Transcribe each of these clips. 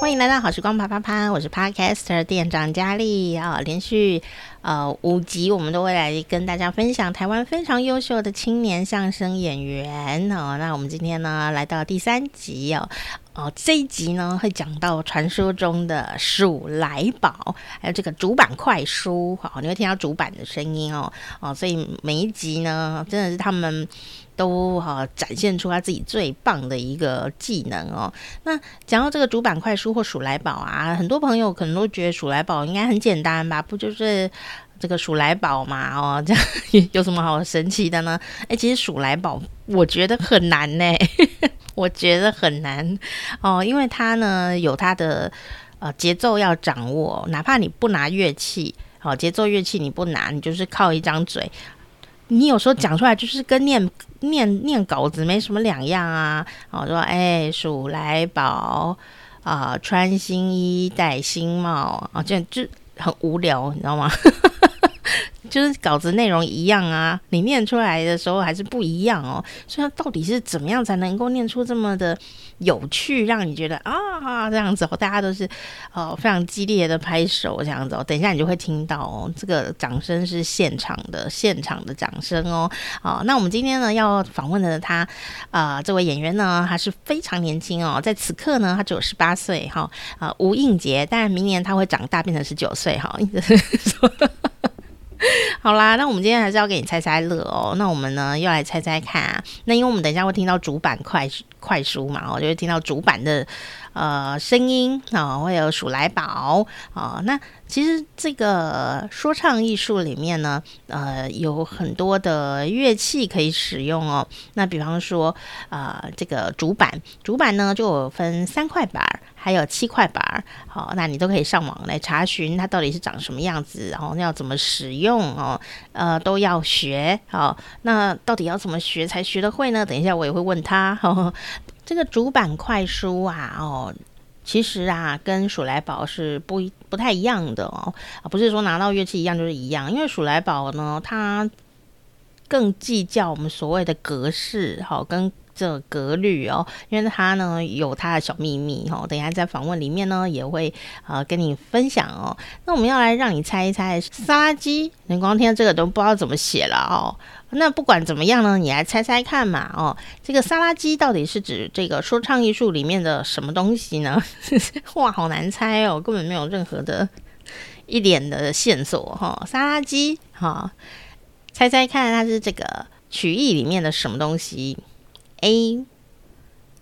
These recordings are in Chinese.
欢迎来到好时光啪啪啪，我是 Podcaster 店长佳丽啊，连续呃五集，我们都会来跟大家分享台湾非常优秀的青年相声演员哦。那我们今天呢，来到第三集哦，哦这一集呢会讲到传说中的鼠来宝，还有这个主板快书，好，你会听到主板的声音哦哦，所以每一集呢，真的是他们。都哈展现出他自己最棒的一个技能哦。那讲到这个主板快书或数来宝啊，很多朋友可能都觉得数来宝应该很简单吧？不就是这个数来宝嘛？哦，这样有什么好神奇的呢？哎，其实数来宝我觉得很难呢，我觉得很难哦，因为它呢有它的呃节奏要掌握，哪怕你不拿乐器，好，节奏乐器你不拿，你就是靠一张嘴。你有时候讲出来就是跟念念念稿子没什么两样啊！我说哎，数来宝啊，穿新衣戴新帽啊，这样就很无聊，你知道吗？就是稿子内容一样啊，你念出来的时候还是不一样哦。所以到底是怎么样才能够念出这么的有趣，让你觉得啊这样子哦，大家都是哦非常激烈的拍手这样子哦。等一下你就会听到哦，这个掌声是现场的，现场的掌声哦。好，那我们今天呢要访问的他啊、这位演员呢，还是非常年轻哦，在此刻呢他只有十八岁哈啊，吴映洁，但明年他会长大变成十九岁哈。好啦，那我们今天还是要给你猜猜乐哦。那我们呢，又来猜猜看啊。那因为我们等一下会听到主板快快书嘛，我就会听到主板的呃声音啊，会有数来宝啊。那其实这个说唱艺术里面呢，呃，有很多的乐器可以使用哦。那比方说啊、呃，这个主板，主板呢就有分三块板。还有七块板，好，那你都可以上网来查询它到底是长什么样子，然后要怎么使用哦，呃，都要学，好，那到底要怎么学才学得会呢？等一下我也会问他。哦，这个主板快书啊，哦，其实啊，跟鼠来宝是不不太一样的哦，啊不是说拿到乐器一样就是一样，因为鼠来宝呢，它更计较我们所谓的格式，好，跟。这格律哦，因为他呢有他的小秘密哦，等一下在访问里面呢也会呃跟你分享哦。那我们要来让你猜一猜，沙拉鸡，你光听这个都不知道怎么写了哦。那不管怎么样呢，你来猜猜看嘛哦。这个沙拉鸡到底是指这个说唱艺术里面的什么东西呢？哇，好难猜哦，根本没有任何的一点的线索哈、哦。沙拉鸡哈、哦，猜猜看它是这个曲艺里面的什么东西？A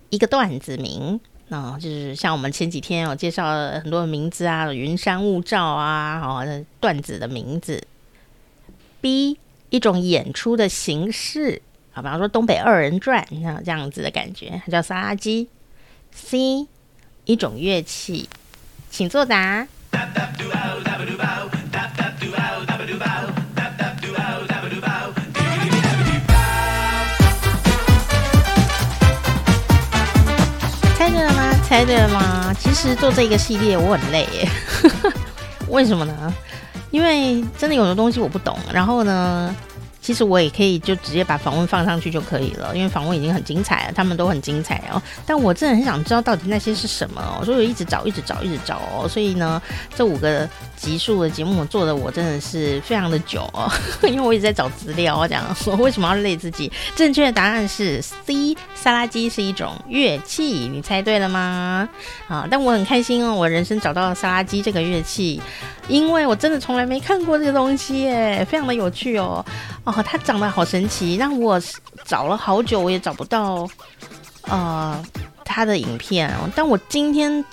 一个段子名，啊、哦，就是像我们前几天有介绍了很多的名字啊，云山雾罩啊，哦，段子的名字。B 一种演出的形式，啊，比方说东北二人转，像这样子的感觉，它叫沙拉鸡。C 一种乐器，请作答。对吗？其实做这个系列我很累耶，为什么呢？因为真的有的东西我不懂，然后呢，其实我也可以就直接把访问放上去就可以了，因为访问已经很精彩了，他们都很精彩哦。但我真的很想知道到底那些是什么哦，所以我一直找，一直找，一直找哦。所以呢，这五个集数的节目做的我真的是非常的久哦，因为我一直在找资料。我讲 我为什么要累自己？正确的答案是 C，沙拉鸡是一种乐器，你猜对了吗？啊，但我很开心哦，我人生找到了沙拉鸡这个乐器，因为我真的从来没看过这个东西耶，非常的有趣哦。哦，它长得好神奇，让我找了好久，我也找不到呃它的影片。但我今天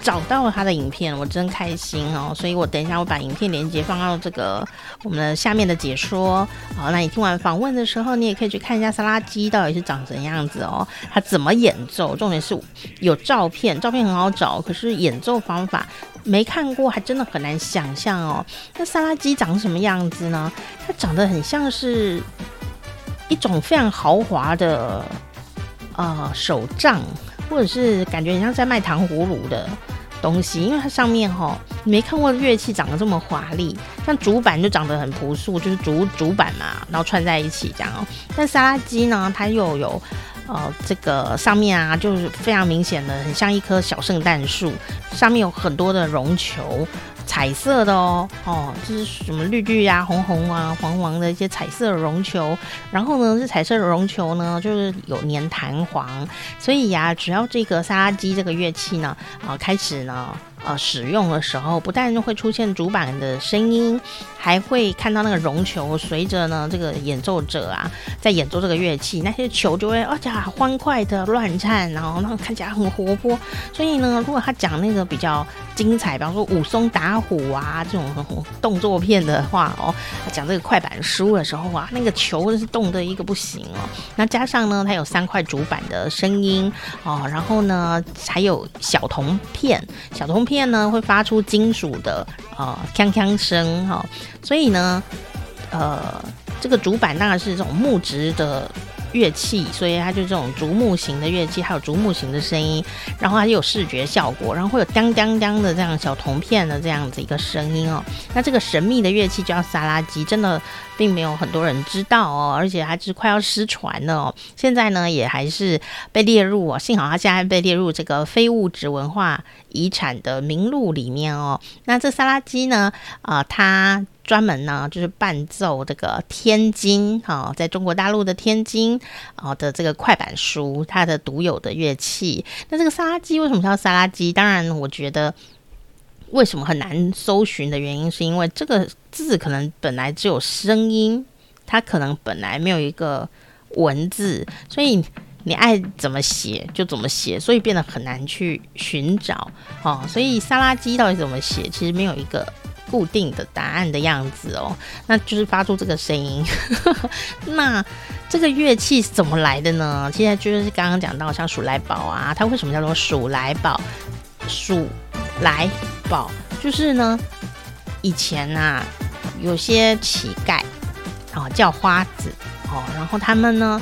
找到了他的影片，我真开心哦。所以我等一下我把影片连接放到这个我们的下面的解说。好，那你听完访问的时候，你也可以去看一下沙拉鸡到底是长什么样子哦，它怎么演奏。重点是有照片，照片很好找，可是演奏方法。没看过，还真的很难想象哦。那沙拉鸡长什么样子呢？它长得很像是一种非常豪华的呃手杖，或者是感觉很像在卖糖葫芦的东西，因为它上面哈、你、没看过乐器长得这么华丽，像竹板就长得很朴素，就是竹竹板嘛，然后串在一起这样哦。但沙拉鸡呢，它又有呃，这个上面啊，就是非常明显的，很像一棵小圣诞树，上面有很多的绒球。彩色的哦，哦，就是什么绿绿呀、红红啊、黄黄的一些彩色绒球。然后呢，这彩色的绒球呢，就是有粘弹簧，所以呀，只要这个沙拉机这个乐器呢，啊、开始呢。呃，使用的时候不但会出现主板的声音，还会看到那个绒球随着呢这个演奏者啊在演奏这个乐器，那些球就会啊呀欢快的乱颤，然后那看起来很活泼。所以呢，如果他讲那个比较精彩，比方说武松打虎啊这种动作片的话哦，他讲这个快板书的时候啊，那个球是动得一个不行哦。那加上呢，它有三块主板的声音哦，然后呢还有小铜片，小铜片。片呢会发出金属的啊锵锵声哈，所以呢，呃，这个主板当然是这种木质的乐器，所以它就这种竹木型的乐器，还有竹木型的声音，然后它就有视觉效果，然后会有当当当的这样小铜片的这样子一个声音哦。那这个神秘的乐器叫萨拉基，真的并没有很多人知道哦，而且还是快要失传了哦。现在呢，也还是被列入哦，幸好它现在被列入这个非物质文化遗产的名录里面哦。那这萨拉基呢，啊、它。专门呢，就是伴奏这个天津哈，在中国大陆的天津啊的这个快板书，它的独有的乐器。那这个沙拉基为什么叫沙拉基？当然，我觉得为什么很难搜寻的原因，是因为这个字可能本来只有声音，它可能本来没有一个文字，所以你爱怎么写就怎么写，所以变得很难去寻找哦。所以沙拉基到底怎么写，其实没有一个。固定的答案的样子哦，那就是发出这个声音。那这个乐器是怎么来的呢？现在就是刚刚讲到像鼠来宝啊，它为什么叫做鼠来宝？鼠来宝就是呢，以前啊有些乞丐啊叫花子哦，然后他们呢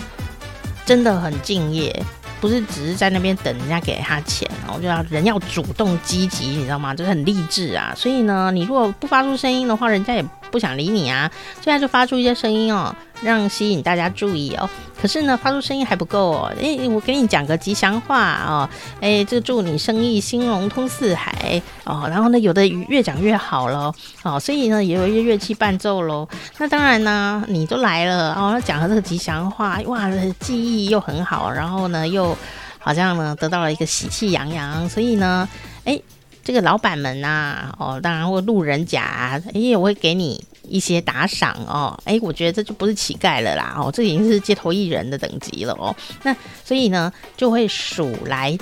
真的很敬业。不是只是在那边等人家给他钱，然后就要人要主动积极，你知道吗？就是很励志啊。所以呢，你如果不发出声音的话，人家也不想理你啊。现在就发出一些声音哦，让吸引大家注意哦。可是呢，发出声音还不够哦。诶，我给你讲个吉祥话哦。诶，这个祝你生意兴隆通四海哦。然后呢，有的越讲越好了哦。所以呢，也有一些乐器伴奏喽。那当然呢，你都来了哦，讲了这个吉祥话，哇，记忆又很好，然后呢又。好像呢得到了一个喜气洋洋，所以呢，哎，这个老板们呐、啊，哦，当然或路人甲，哎，我会给你一些打赏哦，哎，我觉得这就不是乞丐了啦，哦，这已经是街头艺人的等级了哦，那所以呢，就会数来。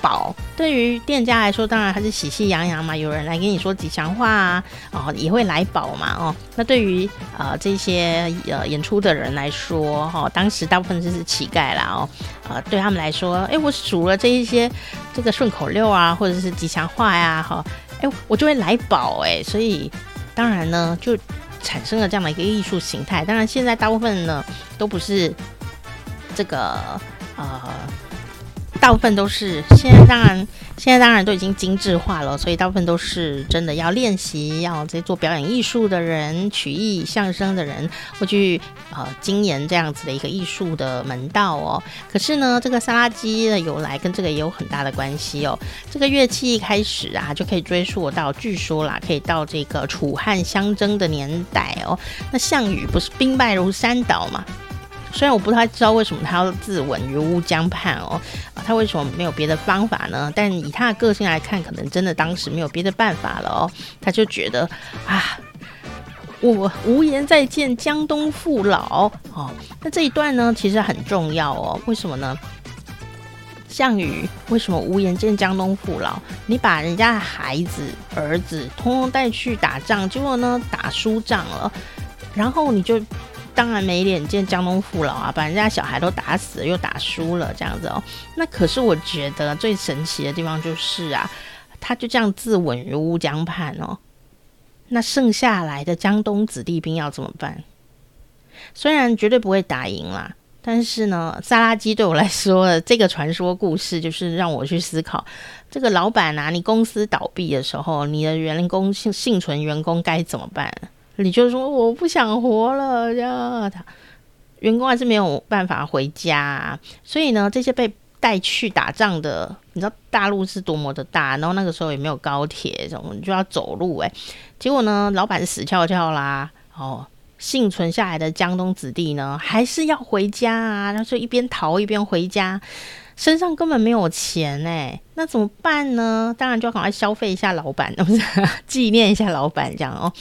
宝对于店家来说，当然还是喜气洋洋嘛。有人来跟你说吉祥话啊，哦，也会来宝嘛，哦。那对于呃这些呃演出的人来说，哈、哦，当时大部分就是乞丐啦，哦，呃，对他们来说，哎，我数了这一些这个顺口溜啊，或者是吉祥话呀，哈，哎，我就会来宝，哎，所以当然呢，就产生了这样的一个艺术形态。当然，现在大部分呢都不是这个呃。大部分都是现在，当然现在当然都已经精致化了，所以大部分都是真的要练习，要在做表演艺术的人、曲艺相声的人，会去呃精研这样子的一个艺术的门道哦。可是呢，这个沙拉基的由来跟这个也有很大的关系哦。这个乐器一开始啊，就可以追溯到，据说啦，可以到这个楚汉相争的年代哦。那项羽不是兵败如山倒嘛？虽然我不太知道为什么他要自刎于乌江畔哦，他为什么没有别的方法呢？但以他的个性来看，可能真的当时没有别的办法了哦。他就觉得啊，我无颜再见江东父老哦。那这一段呢，其实很重要哦。为什么呢？项羽为什么无颜见江东父老？你把人家的孩子、儿子通通带去打仗，结果呢，打输仗了，然后你就。当然没脸见江东父老啊，把人家小孩都打死了，又打输了这样子哦。那可是我觉得最神奇的地方就是啊，他就这样自刎于乌江畔哦。那剩下来的江东子弟兵要怎么办？虽然绝对不会打赢啦，但是呢，萨拉基对我来说，这个传说故事就是让我去思考：这个老板啊，你公司倒闭的时候，你的员工幸幸存员工该怎么办？你就说我不想活了，这样他，员工还是没有办法回家啊。所以呢，这些被带去打仗的，你知道大陆是多么的大，然后那个时候也没有高铁，什么就要走路哎。结果呢，老板死翘翘啦，哦，幸存下来的江东子弟呢，还是要回家啊，然后就一边逃一边回家，身上根本没有钱哎，那怎么办呢？当然就要赶快消费一下老板，不 是纪念一下老板这样哦。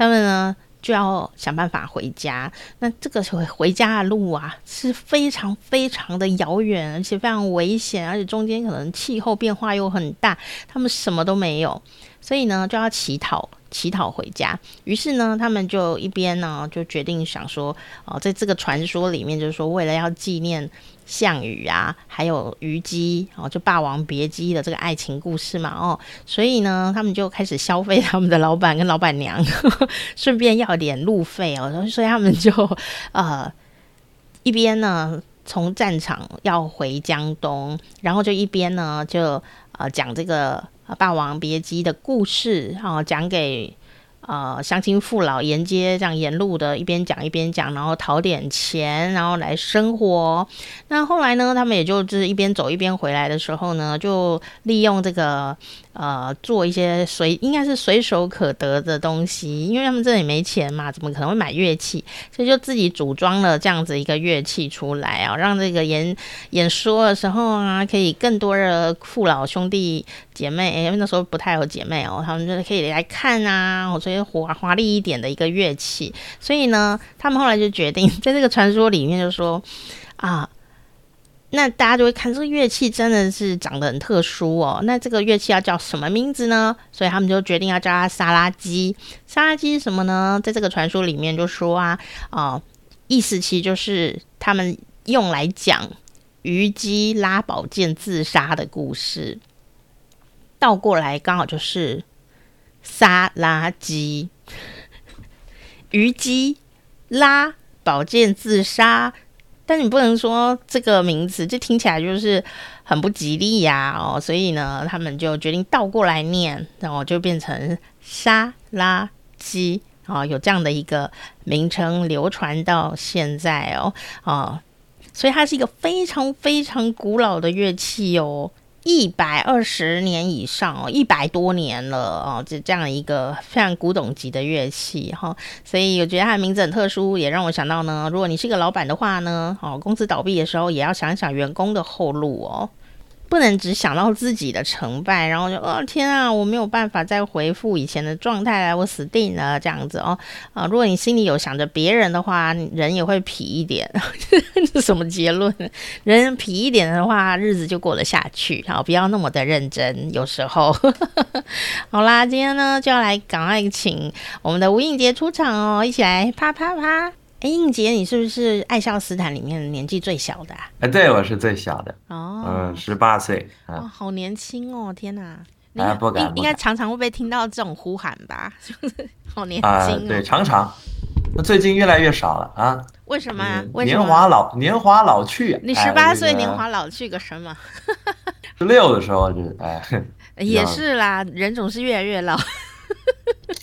他们呢？就要想办法回家。那这个回回家的路啊，是非常非常的遥远，而且非常危险，而且中间可能气候变化又很大，他们什么都没有，所以呢，就要乞讨。乞讨回家，于是呢，他们就一边呢就决定想说，哦，在这个传说里面，就是说为了要纪念项羽啊，还有虞姬哦，就《霸王别姬》的这个爱情故事嘛，哦，所以呢，他们就开始消费他们的老板跟老板娘，顺便要点路费哦，所以他们就呃一边呢从战场要回江东，然后就一边呢就呃讲这个。《霸王别姬》的故事，哦，讲给呃乡亲父老，沿街这样沿路的一边讲一边讲，然后讨点钱，然后来生活。那后来呢，他们也就是一边走一边回来的时候呢，就利用这个。呃，做一些随应该是随手可得的东西，因为他们这里没钱嘛，怎么可能会买乐器？所以就自己组装了这样子一个乐器出来啊，让这个演演说的时候啊，可以更多的父老兄弟姐妹，因为那时候不太有姐妹哦，他们就是可以来看啊，所以华华丽一点的一个乐器。所以呢，他们后来就决定在这个传说里面就说啊。那大家就会看这个乐器真的是长得很特殊哦。那这个乐器要叫什么名字呢？所以他们就决定要叫它沙拉鸡”。沙拉鸡是什么呢？在这个传说里面就说啊，哦，意思其实就是他们用来讲虞姬拉宝剑自杀的故事。倒过来刚好就是沙拉鸡，虞姬拉宝剑自杀。但你不能说这个名字，就听起来就是很不吉利呀，哦，所以呢，他们就决定倒过来念，然后就变成沙拉鸡，哦，有这样的一个名称流传到现在哦，哦，所以它是一个非常非常古老的乐器哦。一百二十年以上哦，一百多年了哦，这这样一个非常古董级的乐器哈，所以我觉得它的名字很特殊，也让我想到呢，如果你是一个老板的话呢，哦，公司倒闭的时候也要想想员工的后路哦。不能只想到自己的成败，然后就哦天啊，我没有办法再回复以前的状态了，我死定了这样子哦啊！如果你心里有想着别人的话，人也会皮一点。这什么结论？人皮一点的话，日子就过得下去。好，不要那么的认真。有时候，好啦，今天呢就要来赶快请我们的吴映洁出场哦，一起来啪啪啪。哎，应杰，你是不是爱笑斯坦里面年纪最小的？啊？哎，对，我是最小的。哦，嗯，十八岁。哦，好年轻哦！天哪，哎，不敢，应该常常会被听到这种呼喊吧？就 是好年轻，哦呃。对，常常。那最近越来越少了啊？为什么？年华老年华老去。你十八岁，年华老去个什么？十六的时候就哎。也 是啦，人总是越来越老。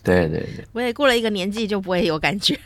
对对对。我也过了一个年纪，就不会有感觉。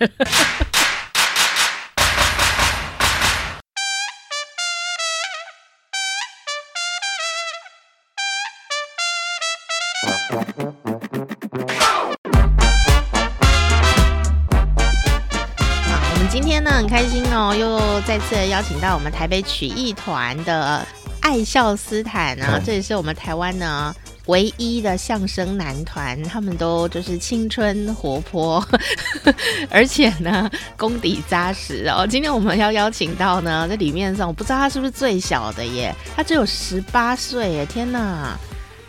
很开心哦，又再次邀请到我们台北曲艺团的爱笑斯坦啊，这也是我们台湾呢唯一的相声男团，他们都就是青春活泼，而且呢功底扎实哦。今天我们要邀请到呢，在里面上我不知道他是不是最小的耶，他只有十八岁耶，天哪！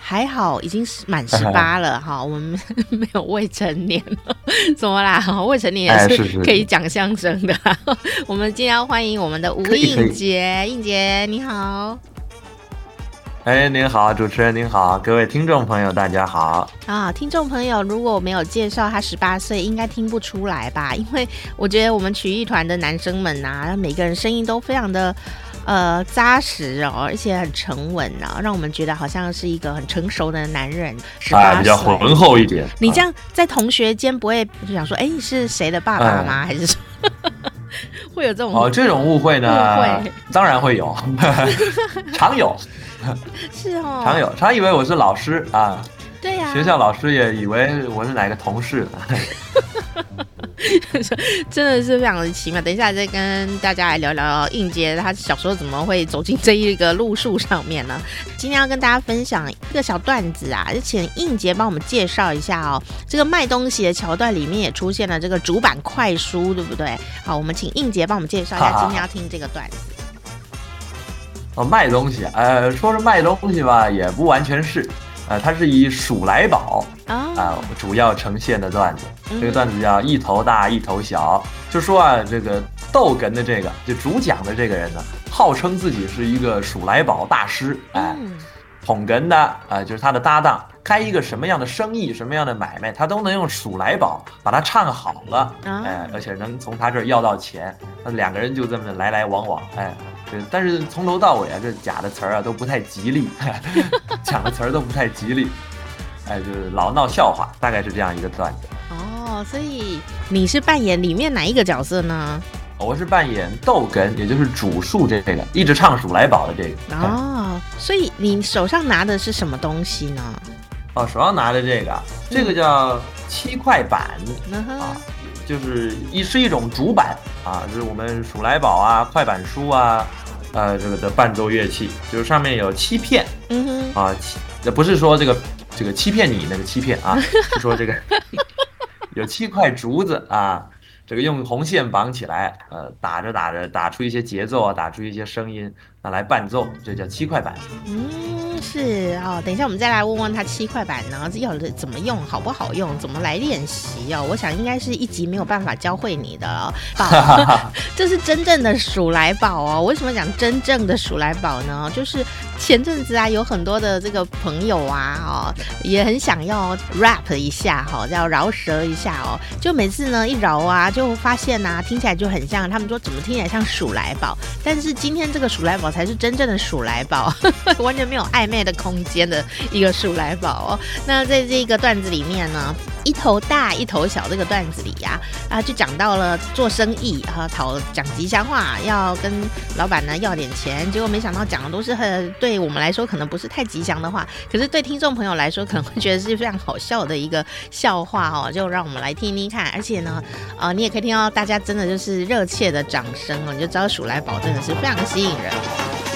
还好，已经满十八了 哈，我们没有未成年了，怎么啦？未成年也是可以讲相声的。哎、是是我们今天要欢迎我们的吴映洁，映洁你好。哎，您好，主持人您好，各位听众朋友大家好。啊，听众朋友，如果我没有介绍他十八岁，应该听不出来吧？因为我觉得我们曲艺团的男生们啊，每个人声音都非常的。呃，扎实哦，而且很沉稳啊，让我们觉得好像是一个很成熟的男人，十八岁，比较浑厚一点。你这样在同学间不会就想说，哎，你是谁的爸爸吗？还是说？会有这种哦，这种误会呢？误会当然会有，常有。是哦，常有，常以为我是老师啊。对呀、啊，学校老师也以为我是哪个同事。真的是非常的奇妙。等一下再跟大家来聊聊应杰，他小时候怎么会走进这一个路数上面呢？今天要跟大家分享一个小段子啊，就请应杰帮我们介绍一下哦。这个卖东西的桥段里面也出现了这个主板快书，对不对？好，我们请应杰帮我们介绍一下，今天要听这个段子。哦，卖东西，呃，说是卖东西吧，也不完全是。呃，它是以鼠来宝啊、呃、主要呈现的段子。这个段子叫一头大一头小，就说啊，这个逗哏的这个就主讲的这个人呢，号称自己是一个鼠来宝大师，哎，捧哏的啊、呃，就是他的搭档，开一个什么样的生意，什么样的买卖，他都能用鼠来宝把它唱好了，哎，而且能从他这儿要到钱，那两个人就这么来来往往，哎。但是从头到尾啊，这假的词儿啊都不太吉利，讲的词儿都不太吉利，哎，就是老闹笑话，大概是这样一个段子。哦，所以你是扮演里面哪一个角色呢？我是扮演豆根，也就是主树这个，一直唱数来宝的这个。哦，所以你手上拿的是什么东西呢？哦，手上拿的这个，这个叫七块板、嗯、啊。就是一是一种主板啊，就是我们数来宝啊、快板书啊，呃，这个的伴奏乐器，就是上面有七片，嗯哼，啊，七，不是说这个这个欺骗你那个欺骗啊，是说这个 有七块竹子啊，这个用红线绑起来，呃，打着打着打出一些节奏啊，打出一些声音，拿来伴奏，这叫七块板。嗯。是哦，等一下我们再来问问他七块板呢，要怎么用，好不好用，怎么来练习哦？我想应该是一集没有办法教会你的哦。宝，这是真正的鼠来宝哦。为什么讲真正的鼠来宝呢？就是前阵子啊，有很多的这个朋友啊，哦，也很想要 rap 一下哈，要饶舌一下哦。就每次呢一饶啊，就发现呐、啊，听起来就很像，他们说怎么听起来像鼠来宝？但是今天这个鼠来宝才是真正的鼠来宝，完全没有暧昧。的空间的一个鼠来宝哦，那在这个段子里面呢，一头大一头小这个段子里呀，啊，就讲到了做生意啊，讨讲吉祥话，要跟老板呢要点钱，结果没想到讲的都是很对我们来说可能不是太吉祥的话，可是对听众朋友来说可能会觉得是非常好笑的一个笑话哦，就让我们来听听看，而且呢，啊，你也可以听到大家真的就是热切的掌声哦，你就知道鼠来宝真的是非常吸引人。Bye.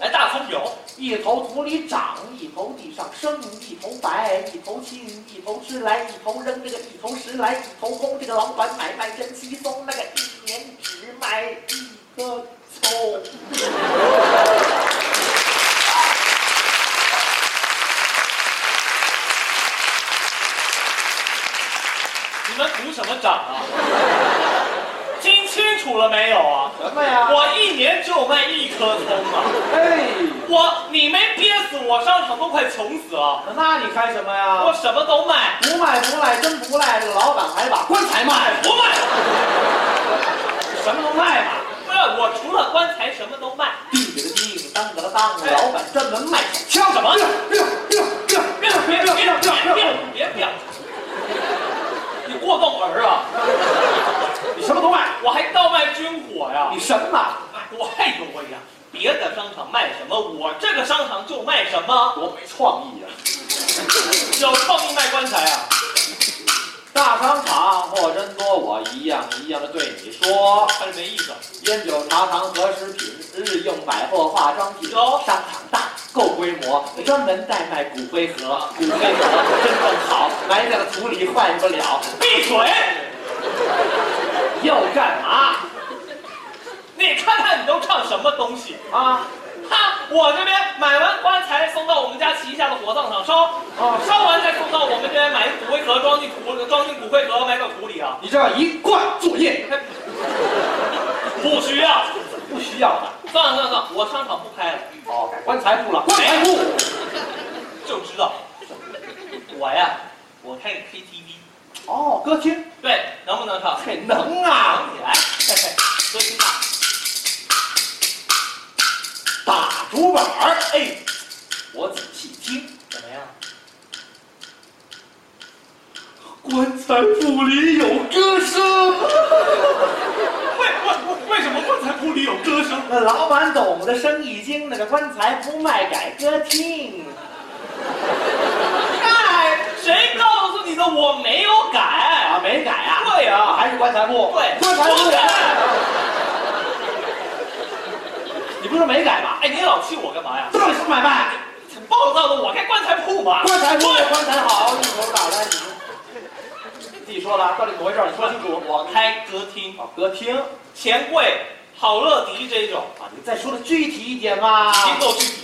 哎，大葱有，一头土里长，一头地上生，一头白，一头青，一头吃来，一头扔，这个一头拾来，一头空。这个老板买卖真稀松，那个一年只卖一颗葱。你们鼓什么掌啊？听清楚了没有啊？什么呀？我一年就卖一颗葱啊！哎，我你没憋死我，商场都快穷死了。那你开什么呀？我什么都卖，不卖不赖，真不赖。这个老板还把棺材卖，不卖，什么都卖嘛。不是，我除了棺材什么都卖。叮当叮当，当当当，老板专门卖枪什么？别别别别别别别别别别！你过动儿啊！你什么都卖，我还倒卖军火呀！你什么？哎呦我呀！别的商场卖什么，我这个商场就卖什么，多没创意啊！有创意卖棺材啊！大商场货真多，我一样一样的对你说，还是没意思。烟酒茶糖和食品，日用百货化妆品，商场大。够规模，专门代卖骨灰盒，骨灰盒真正好，埋在了土里坏不了。闭嘴！又干嘛？你看看你都唱什么东西啊？哈，我这边买完棺材送到我们家旗下的火葬场烧，哦，烧完再送到我们这边买骨灰盒装进土，装进骨灰盒埋到土里啊。你这样一贯作业，不需要，不需要的。算了算了算了，我商场不开了，哦，改棺材铺了。棺材铺，就知道，我呀，我开个 KTV，哦，歌厅，对，能不能唱？嘿，能啊，能起来，嘿嘿，歌厅大。打竹板儿，哎，我仔细听，怎么样？棺材铺里有歌声。为为为什么棺材铺里有歌声？那老板懂得生意经，那个棺材不卖改歌厅。嗨，谁告我没有改啊，没改啊。对啊，还是棺材铺。对，棺材铺。你不是没改吗？哎，你老气我干嘛呀？这是买卖，挺暴躁的。我开棺材铺嘛。棺材铺，棺材好，一会儿打来。你自己说了，到底怎么回事？你说清楚。我开歌厅，哦，歌厅，钱柜、好乐迪这种啊，你再说的具体一点嘛。已经够具体。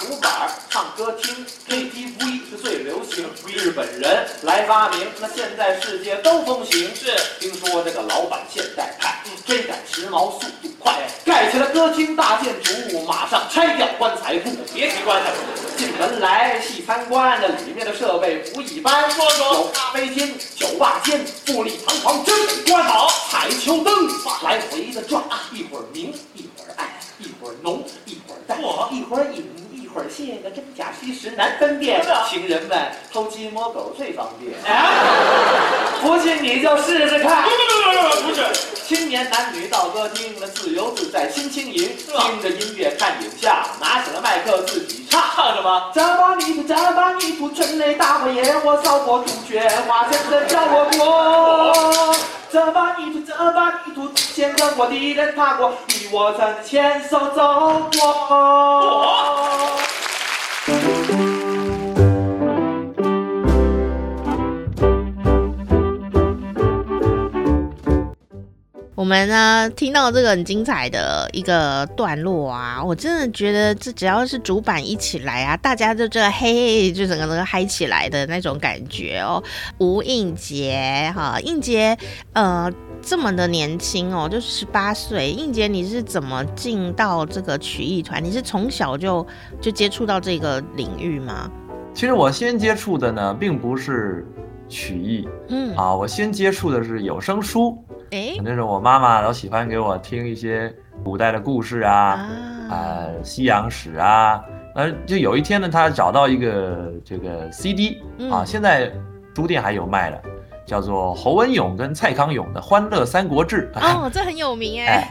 打竹板，唱歌厅，KTV 是最流行。日本人来发明，那现在世界都风行。是，听说这个老板现代派。追赶时髦，速度快，盖起了歌厅大建筑，马上拆掉棺材铺。别提棺材铺，进门来细参观，这里面的设备不一般。说说，有咖啡厅、酒吧间，富丽堂皇，真美观。好，彩球灯来回的转，一会儿明，一会儿暗，一会儿浓，一会儿淡，一会儿隐。会儿卸个真假虚实难分辨，情人们偷鸡摸狗最方便。啊不信你就试试看。不不不不是，青年男女到歌厅，那自由自在心轻盈，听着音乐看影像，拿起了麦克自己唱。唱什么？这把泥土，这把泥土，春雷大火野火，扫过杜鹃，花真的叫我过。这把泥土，这把泥土，见证过敌人踏过，你我曾牵手走过。们呢听到这个很精彩的一个段落啊，我真的觉得这只要是主板一起来啊，大家就这个嘿，就整个都嗨起来的那种感觉哦。吴映洁哈，映洁呃这么的年轻哦，就十八岁。映洁你是怎么进到这个曲艺团？你是从小就就接触到这个领域吗？其实我先接触的呢，并不是曲艺，嗯啊，我先接触的是有声书。哎，那时候我妈妈老喜欢给我听一些古代的故事啊，啊，呃，西洋史啊，呃，就有一天呢，她找到一个这个 CD，嗯，啊，现在书店还有卖的，叫做侯文勇跟蔡康永的《欢乐三国志》。哦，这很有名 哎，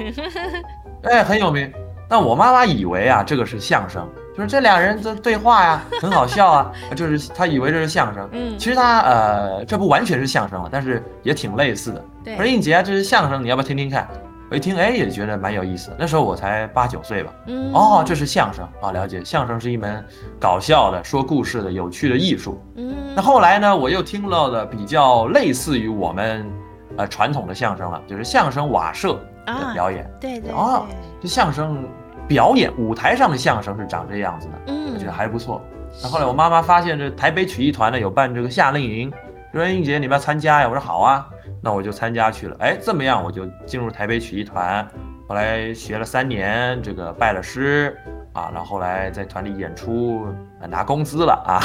哎，哎，很有名。那我妈妈以为啊，这个是相声。就是这俩人的对话呀，很好笑啊。就是他以为这是相声，嗯，其实他呃，这不完全是相声了，但是也挺类似的。对，说应杰，这是相声，你要不要听听看？我一听，哎，也觉得蛮有意思的。那时候我才八九岁吧。嗯，哦，这是相声啊，了解。相声是一门搞笑的、说故事的、有趣的艺术。嗯，那后来呢，我又听到了比较类似于我们呃传统的相声了，就是相声瓦舍的表演。对对，对。哦，这相声。表演舞台上的相声是长这样子的，嗯，我觉得还不错。那后来我妈妈发现这台北曲艺团呢有办这个夏令营，说英杰你们要参加呀？我说好啊，那我就参加去了。哎，这么样我就进入台北曲艺团，后来学了三年，这个拜了师啊，然后后来在团里演出，拿工资了啊，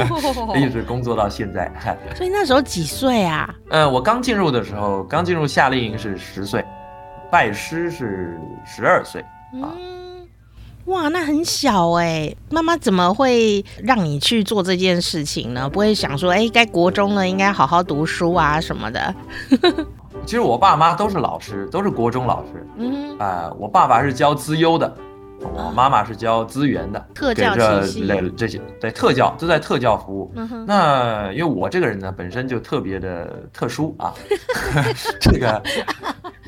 一直工作到现在。所以那时候几岁啊？嗯，我刚进入的时候，刚进入夏令营是十岁，拜师是十二岁啊。哇，那很小哎、欸，妈妈怎么会让你去做这件事情呢？不会想说，哎，该国中了，应该好好读书啊什么的。其实我爸妈都是老师，都是国中老师。嗯，啊、呃，我爸爸是教资优的，我妈妈是教资源的，特教这这些对特教都在特教服务。嗯、那因为我这个人呢，本身就特别的特殊啊，这个。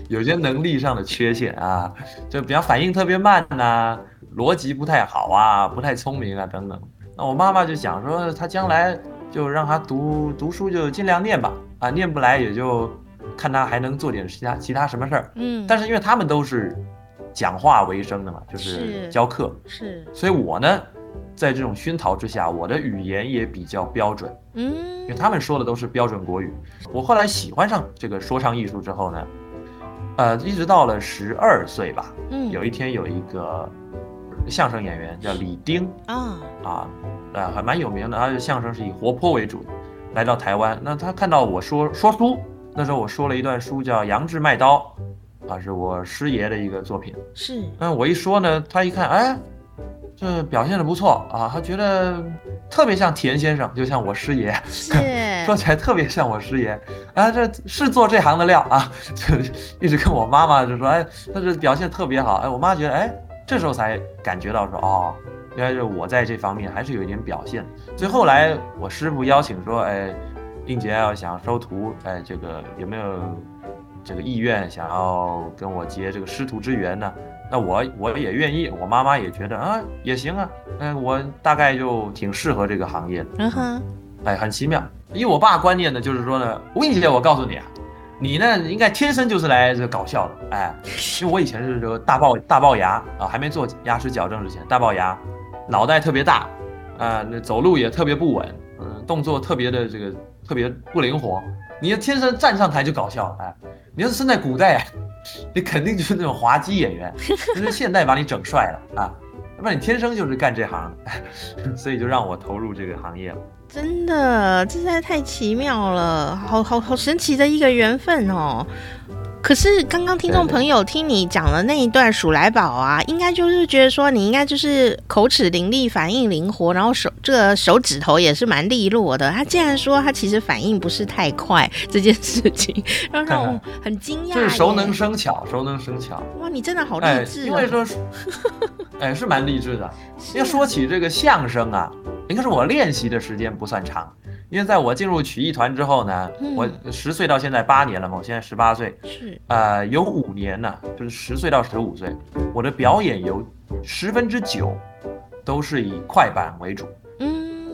有些能力上的缺陷啊，就比方反应特别慢呐、啊，逻辑不太好啊，不太聪明啊等等。那我妈妈就想说，他将来就让他读读书，就尽量念吧，啊，念不来也就看他还能做点其他其他什么事儿。嗯，但是因为他们都是讲话为生的嘛，就是教课，是，所以我呢。在这种熏陶之下，我的语言也比较标准，嗯，因为他们说的都是标准国语。我后来喜欢上这个说唱艺术之后呢，呃，一直到了十二岁吧，嗯，有一天有一个相声演员叫李丁，啊。啊，呃，还蛮有名的，他的相声是以活泼为主的，来到台湾，那他看到我说说书，那时候我说了一段书叫《杨志卖刀》，啊，是我师爷的一个作品，是，那我一说呢，他一看，哎。这表现的不错啊，他觉得特别像田先生，就像我师爷，是。说起来特别像我师爷。啊，这是做这行的料啊，就一直跟我妈妈就说，哎，他这表现特别好，哎，我妈觉得，哎，这时候才感觉到说，哦，原来是我在这方面还是有一点表现。所以后来我师傅邀请说，哎，应杰要想收徒，哎，这个有没有这个意愿想要跟我结这个师徒之缘呢？那我我也愿意，我妈妈也觉得啊也行啊，嗯，我大概就挺适合这个行业的，嗯哼，哎，很奇妙。因为我爸观念呢，就是说呢，吴英杰，我告诉你啊，你呢应该天生就是来这搞笑的，哎，因为我以前是这个大龅大龅牙啊，还没做牙齿矫正之前，大龅牙，脑袋特别大，啊，那走路也特别不稳，嗯，动作特别的这个特别不灵活，你要天生站上台就搞笑，哎，你要是生在古代。你肯定就是那种滑稽演员，就是现代把你整帅了啊！要不然你天生就是干这行的，所以就让我投入这个行业了。真的，这实在太奇妙了，好好好神奇的一个缘分哦。可是刚刚听众朋友听你讲的那一段鼠来宝啊，应该就是觉得说你应该就是口齿伶俐、反应灵活，然后手这个手指头也是蛮利落的。他竟然说他其实反应不是太快这件事情，让让我很惊讶。就是熟能生巧，熟能生巧。哇，你真的好励志，哦！因为说，哎，是蛮励志的。要说起这个相声啊，应该是我练习的时间不算长。因为在我进入曲艺团之后呢，嗯、我十岁到现在八年了嘛，我现在十八岁，是，呃，有五年呢，就是十岁到十五岁，我的表演有十分之九都是以快板为主，嗯，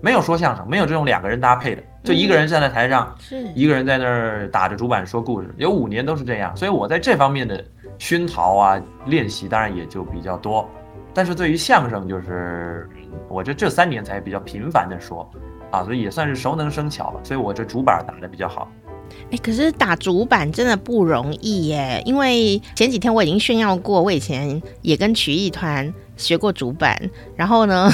没有说相声，没有这种两个人搭配的，就一个人站在台上，是、嗯，一个人在那儿打着主板说故事，有五年都是这样，所以我在这方面的熏陶啊练习当然也就比较多，但是对于相声就是我这这三年才比较频繁的说。啊，所以也算是熟能生巧了，所以我这主板打的比较好。哎，可是打主板真的不容易耶，因为前几天我已经炫耀过，我以前也跟曲艺团学过主板，然后呢，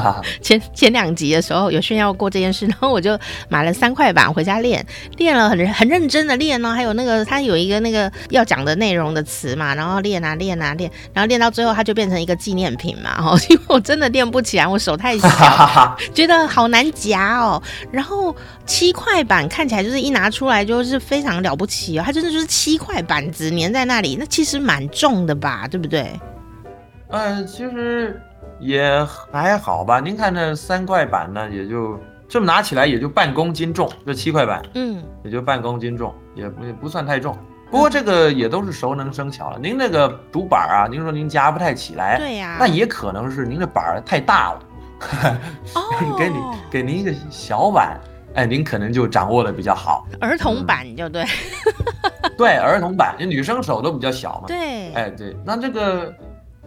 前前两集的时候有炫耀过这件事，然后我就买了三块板回家练，练了很很认真的练呢，还有那个他有一个那个要讲的内容的词嘛，然后练啊练啊练，然后练到最后它就变成一个纪念品嘛，哦，因为我真的练不起来，我手太小，觉得好难夹哦。然后七块板看起来就是一拿出来就是非常了不起哦，它真的就是七块板子粘在那里，那其实蛮重的吧，对不对？呃，其实也还好吧。您看这三块板呢，也就这么拿起来也就半公斤重。这七块板，嗯，也就半公斤重，也也不算太重。不过这个也都是熟能生巧了。您那个主板啊，您说您夹不太起来，对呀，那也可能是您的板太大了。哦，给你给您一个小板，哎，您可能就掌握的比较好。儿童版就对，对，儿童板，你女生手都比较小嘛。对，哎对，那这个。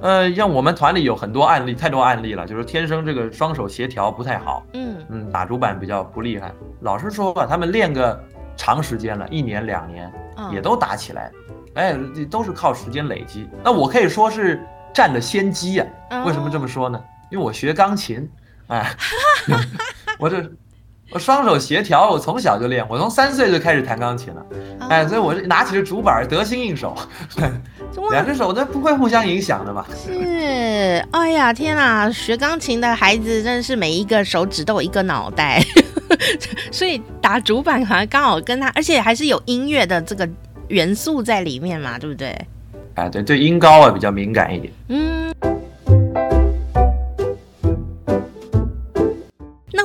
呃，像我们团里有很多案例，太多案例了，就是天生这个双手协调不太好，嗯嗯，打主板比较不厉害。老实说吧，他们练个长时间了，一年两年，也都打起来，哎，都是靠时间累积。那我可以说是占了先机啊。为什么这么说呢？因为我学钢琴，哎，我这。我双手协调，我从小就练，我从三岁就开始弹钢琴了，哎，所以我这拿起了主板得心应手，两只手那不会互相影响的嘛。是，哎呀，天哪，学钢琴的孩子真的是每一个手指都有一个脑袋，所以打主板好像刚好跟他，而且还是有音乐的这个元素在里面嘛，对不对？哎，对，对音高啊比较敏感一点。嗯。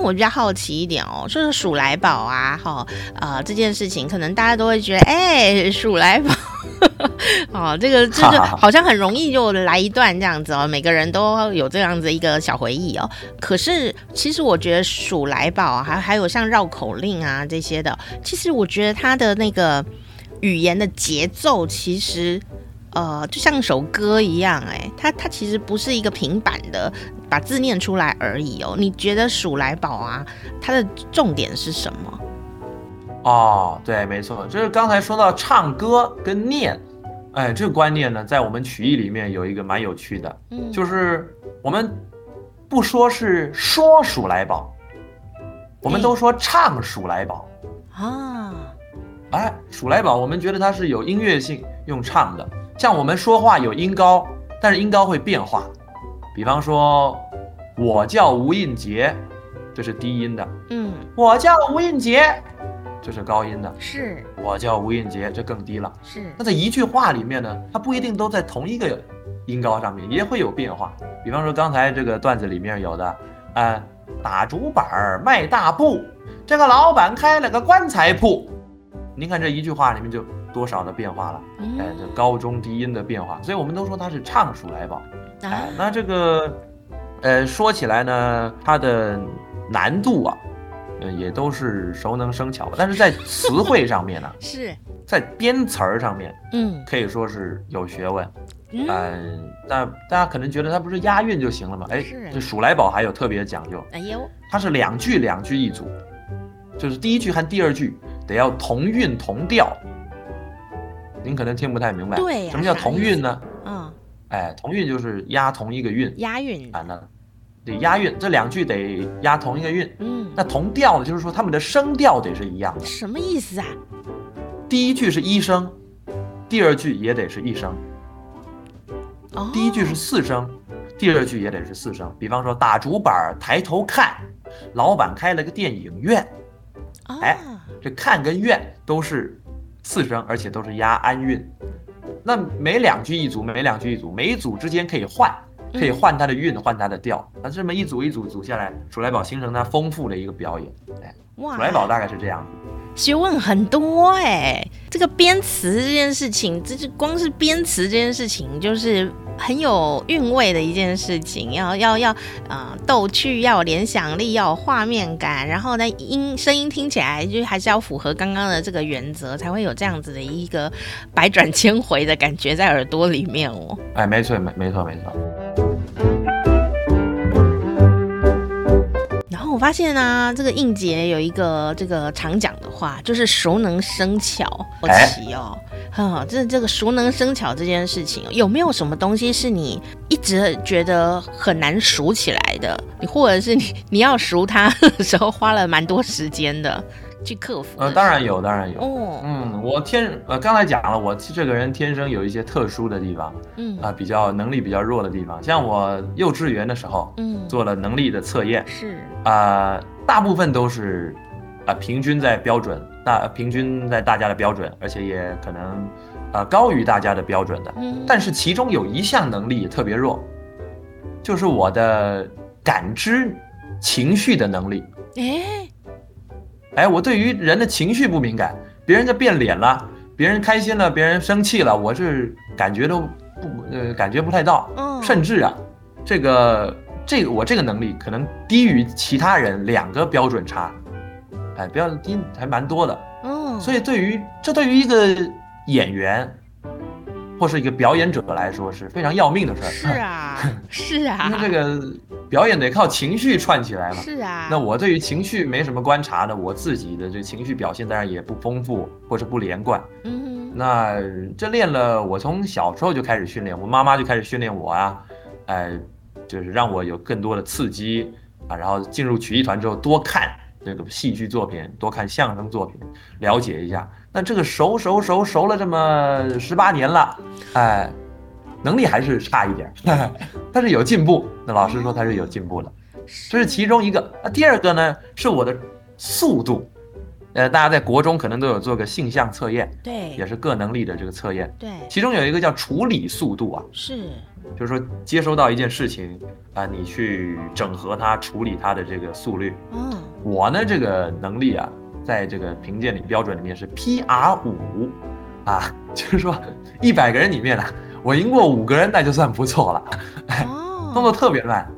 但我比较好奇一点哦，就是数来宝啊，哈，呃，这件事情可能大家都会觉得，哎，数来宝，哦，这个就是好像很容易就来一段这样子哦，每个人都有这样子一个小回忆哦。可是其实我觉得数来宝还还有像绕口令啊这些的，其实我觉得它的那个语言的节奏其实。呃，就像首歌一样，哎，它它其实不是一个平板的把字念出来而已哦。你觉得数来宝啊，它的重点是什么？哦，对，没错，就是刚才说到唱歌跟念，哎，这个观念呢，在我们曲艺里面有一个蛮有趣的，嗯，就是我们不说是说数来宝，我们都说唱数来宝啊，哎，数来宝，我们觉得它是有音乐性，用唱的。像我们说话有音高，但是音高会变化。比方说，我叫吴印杰，这是低音的。嗯，我叫吴印杰，这是高音的。是，我叫吴印杰，这更低了。是。那在一句话里面呢，它不一定都在同一个音高上面，也会有变化。比方说刚才这个段子里面有的，啊、呃，打竹板儿迈大步，这个老板开了个棺材铺。您看这一句话里面就。多少的变化了？哎，这高中低音的变化，所以我们都说它是唱数来宝。哎，那这个，呃，说起来呢，它的难度啊，呃，也都是熟能生巧。但是在词汇上面呢，是在编词儿上面，嗯，可以说是有学问。嗯，但大家可能觉得它不是押韵就行了吗？哎，这数来宝还有特别讲究。哎呦，它是两句两句一组，就是第一句和第二句得要同韵同调。您可能听不太明白，对，什么叫同韵呢？嗯，哎，同韵就是押同一个韵，押韵啊，那得押韵，这两句得押同一个韵。嗯，那同调呢，就是说他们的声调得是一样的。什么意思啊？第一句是一声，第二句也得是一声。哦，第一句是四声，第二句也得是四声。比方说打竹板抬头看，老板开了个电影院。哦，哎，这看跟院都是。四声，而且都是押安韵。那每两句一组，每两句一组，每一组之间可以换，可以换它的韵，换它的调。那这么一组一组组下来，楚来宝形成它丰富的一个表演。哎，数来宝大概是这样。学问很多哎、欸，这个编词这件事情，这是光是编词这件事情，就是很有韵味的一件事情。要要要，呃，逗趣，要有联想力，要有画面感，然后呢，音声音听起来就还是要符合刚刚的这个原则，才会有这样子的一个百转千回的感觉在耳朵里面哦。哎，没错，没没错，没错。我发现啊，这个应杰有一个这个常讲的话，就是熟能生巧。好奇哦，哈，这这个熟能生巧这件事情，有没有什么东西是你一直觉得很难熟起来的？你或者是你你要熟它的时候花了蛮多时间的？去克服？呃，当然有，当然有。哦，嗯，我天，呃，刚才讲了，我这个人天生有一些特殊的地方，嗯，啊、呃，比较能力比较弱的地方。像我幼稚园的时候，嗯，做了能力的测验，是啊、呃，大部分都是啊、呃，平均在标准，大平均在大家的标准，而且也可能啊、呃，高于大家的标准的。嗯，但是其中有一项能力特别弱，就是我的感知情绪的能力。诶哎，我对于人的情绪不敏感，别人就变脸了，别人开心了，别人生气了，我是感觉都不呃感觉不太到，嗯，甚至啊，这个这个我这个能力可能低于其他人两个标准差，哎，标准低还蛮多的，嗯，所以对于这对于一个演员或是一个表演者来说是非常要命的事儿，是啊，是啊，那这个。表演得靠情绪串起来嘛。是啊。那我对于情绪没什么观察的，我自己的这情绪表现当然也不丰富或是不连贯。嗯。那这练了，我从小时候就开始训练，我妈妈就开始训练我啊，哎，就是让我有更多的刺激啊，然后进入曲艺团之后多看这个戏剧作品，多看相声作品，了解一下。那这个熟熟熟熟了这么十八年了，哎。能力还是差一点，但是有进步。那老师说他是有进步的，这是其中一个。那第二个呢，是我的速度，呃，大家在国中可能都有做个性向测验，对，也是各能力的这个测验，对，其中有一个叫处理速度啊，是，就是说接收到一件事情啊，你去整合它、处理它的这个速率。嗯，我呢这个能力啊，在这个评鉴里标准里面是 PR 五啊，就是说一百个人里面呢，我赢过五个人，那就算不错了。哦，动作特别慢。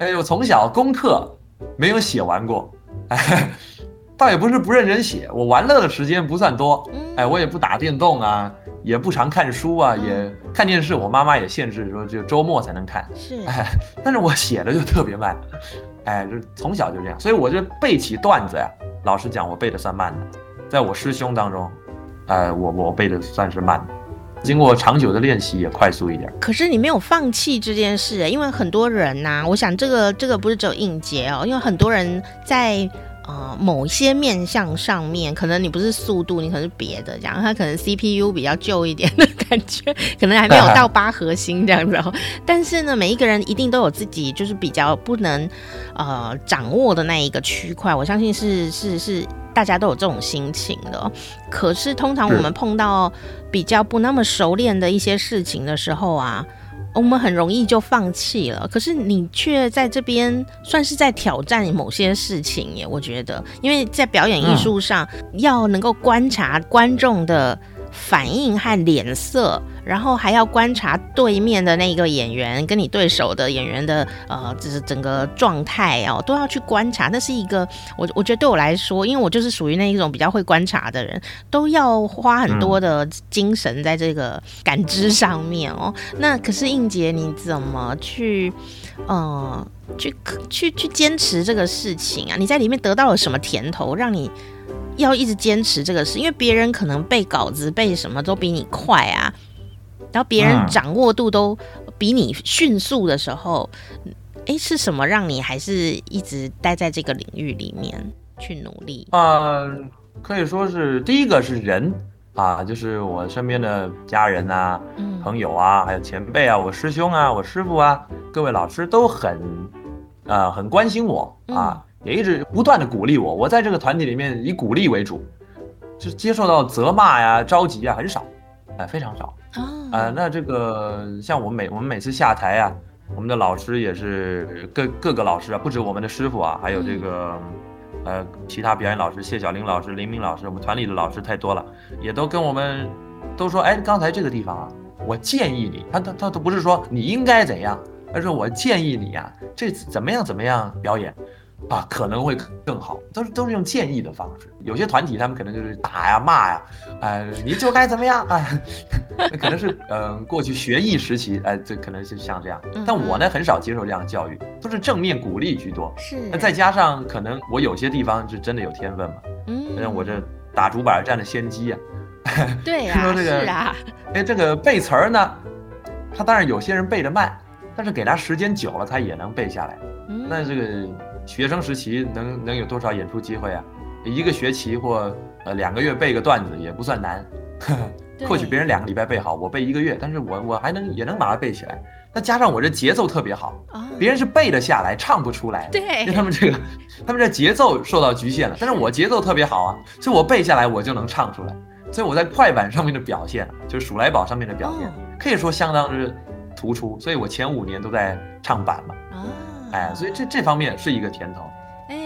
哎，我从小功课没有写完过，哎，倒也不是不认真写，我玩乐的时间不算多，哎，我也不打电动啊，也不常看书啊，也看电视，我妈妈也限制说只有周末才能看，是，哎，但是我写的就特别慢，哎，就从小就这样，所以我就背起段子呀，老实讲，我背的算慢的，在我师兄当中，呃，我我背的算是慢的。经过长久的练习，也快速一点。可是你没有放弃这件事，因为很多人呐、啊，我想这个这个不是只有应杰哦，因为很多人在呃某些面向上面，可能你不是速度，你可能是别的这样，它可能 CPU 比较旧一点的感觉，可能还没有到八核心这样子哦。但是呢，每一个人一定都有自己就是比较不能呃掌握的那一个区块，我相信是是是。大家都有这种心情的，可是通常我们碰到比较不那么熟练的一些事情的时候啊，我们很容易就放弃了。可是你却在这边算是在挑战某些事情耶，我觉得，因为在表演艺术上要能够观察观众的反应和脸色。然后还要观察对面的那个演员跟你对手的演员的呃，就是整个状态哦，都要去观察。那是一个我我觉得对我来说，因为我就是属于那一种比较会观察的人，都要花很多的精神在这个感知上面哦。那可是应杰，你怎么去呃去去去坚持这个事情啊？你在里面得到了什么甜头，让你要一直坚持这个事？因为别人可能背稿子背什么都比你快啊。然后别人掌握度都比你迅速的时候，哎、嗯，是什么让你还是一直待在这个领域里面去努力？呃，可以说是第一个是人啊，就是我身边的家人啊、嗯、朋友啊，还有前辈啊、我师兄啊、我师傅啊，各位老师都很呃很关心我啊，嗯、也一直不断的鼓励我。我在这个团体里面以鼓励为主，就接受到责骂呀、着急呀很少，哎、呃，非常少。啊、呃，那这个像我们每我们每次下台啊，我们的老师也是各各个老师啊，不止我们的师傅啊，还有这个呃其他表演老师，谢小玲老师、林明老师，我们团里的老师太多了，也都跟我们都说，哎，刚才这个地方啊，我建议你，他他他都不是说你应该怎样，而是我建议你呀、啊，这次怎么样怎么样表演。啊，可能会更好，都是都是用建议的方式。有些团体他们可能就是打呀骂呀，哎、呃，你就该怎么样啊？那可能是嗯、呃，过去学艺时期，哎、呃，这可能是像这样。但我呢，很少接受这样的教育，都是正面鼓励居多。是。那再加上可能我有些地方是真的有天分嘛，嗯，像我这打竹板占了先机啊。对呀、啊，说这个是啊。哎，这个背词儿呢，他当然有些人背得慢，但是给他时间久了，他也能背下来。嗯，那这个。学生时期能能有多少演出机会啊？一个学期或呃两个月背个段子也不算难，或许别人两个礼拜背好，我背一个月，但是我我还能也能把它背起来。那加上我这节奏特别好，别人是背得下来，唱不出来，对，因为他们这个他们这节奏受到局限了。但是我节奏特别好啊，所以我背下来我就能唱出来。所以我在快板上面的表现，就是数来宝上面的表现，可以说相当之突出。所以我前五年都在唱板嘛。哎，所以这这方面是一个甜头，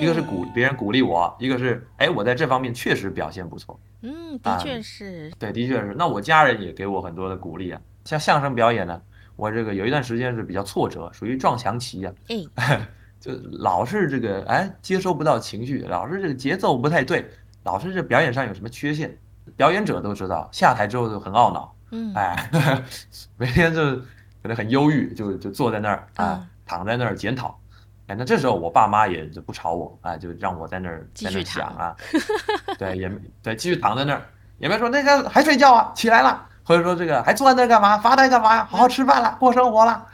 一个是鼓别人鼓励我，一个是哎，我在这方面确实表现不错。嗯，的确是。嗯、对，的确是。那我家人也给我很多的鼓励啊。像相声表演呢，我这个有一段时间是比较挫折，属于撞墙期啊。哎，就老是这个哎接收不到情绪，老是这个节奏不太对，老是这表演上有什么缺陷，表演者都知道，下台之后就很懊恼。嗯，哎，每天就可能很忧郁，就就坐在那儿啊。嗯躺在那儿检讨，哎，那这时候我爸妈也就不吵我啊，就让我在那儿在那儿想啊，对，也对，继续躺在那儿，也没说那个还睡觉啊，起来了，或者说这个还坐在那儿干嘛，发呆干嘛呀？好好吃饭了，过生活了，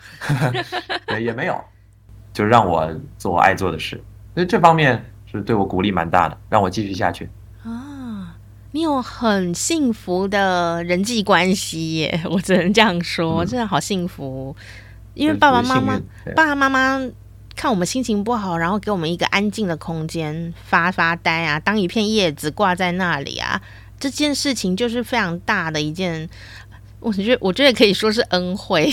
对，也没有，就让我做我爱做的事，所以这方面是对我鼓励蛮大的，让我继续下去。啊，你有很幸福的人际关系耶，我只能这样说，嗯、真的好幸福。因为爸爸妈妈，爸爸妈妈看我们心情不好，然后给我们一个安静的空间发发呆啊，当一片叶子挂在那里啊，这件事情就是非常大的一件，我觉得我觉得可以说是恩惠。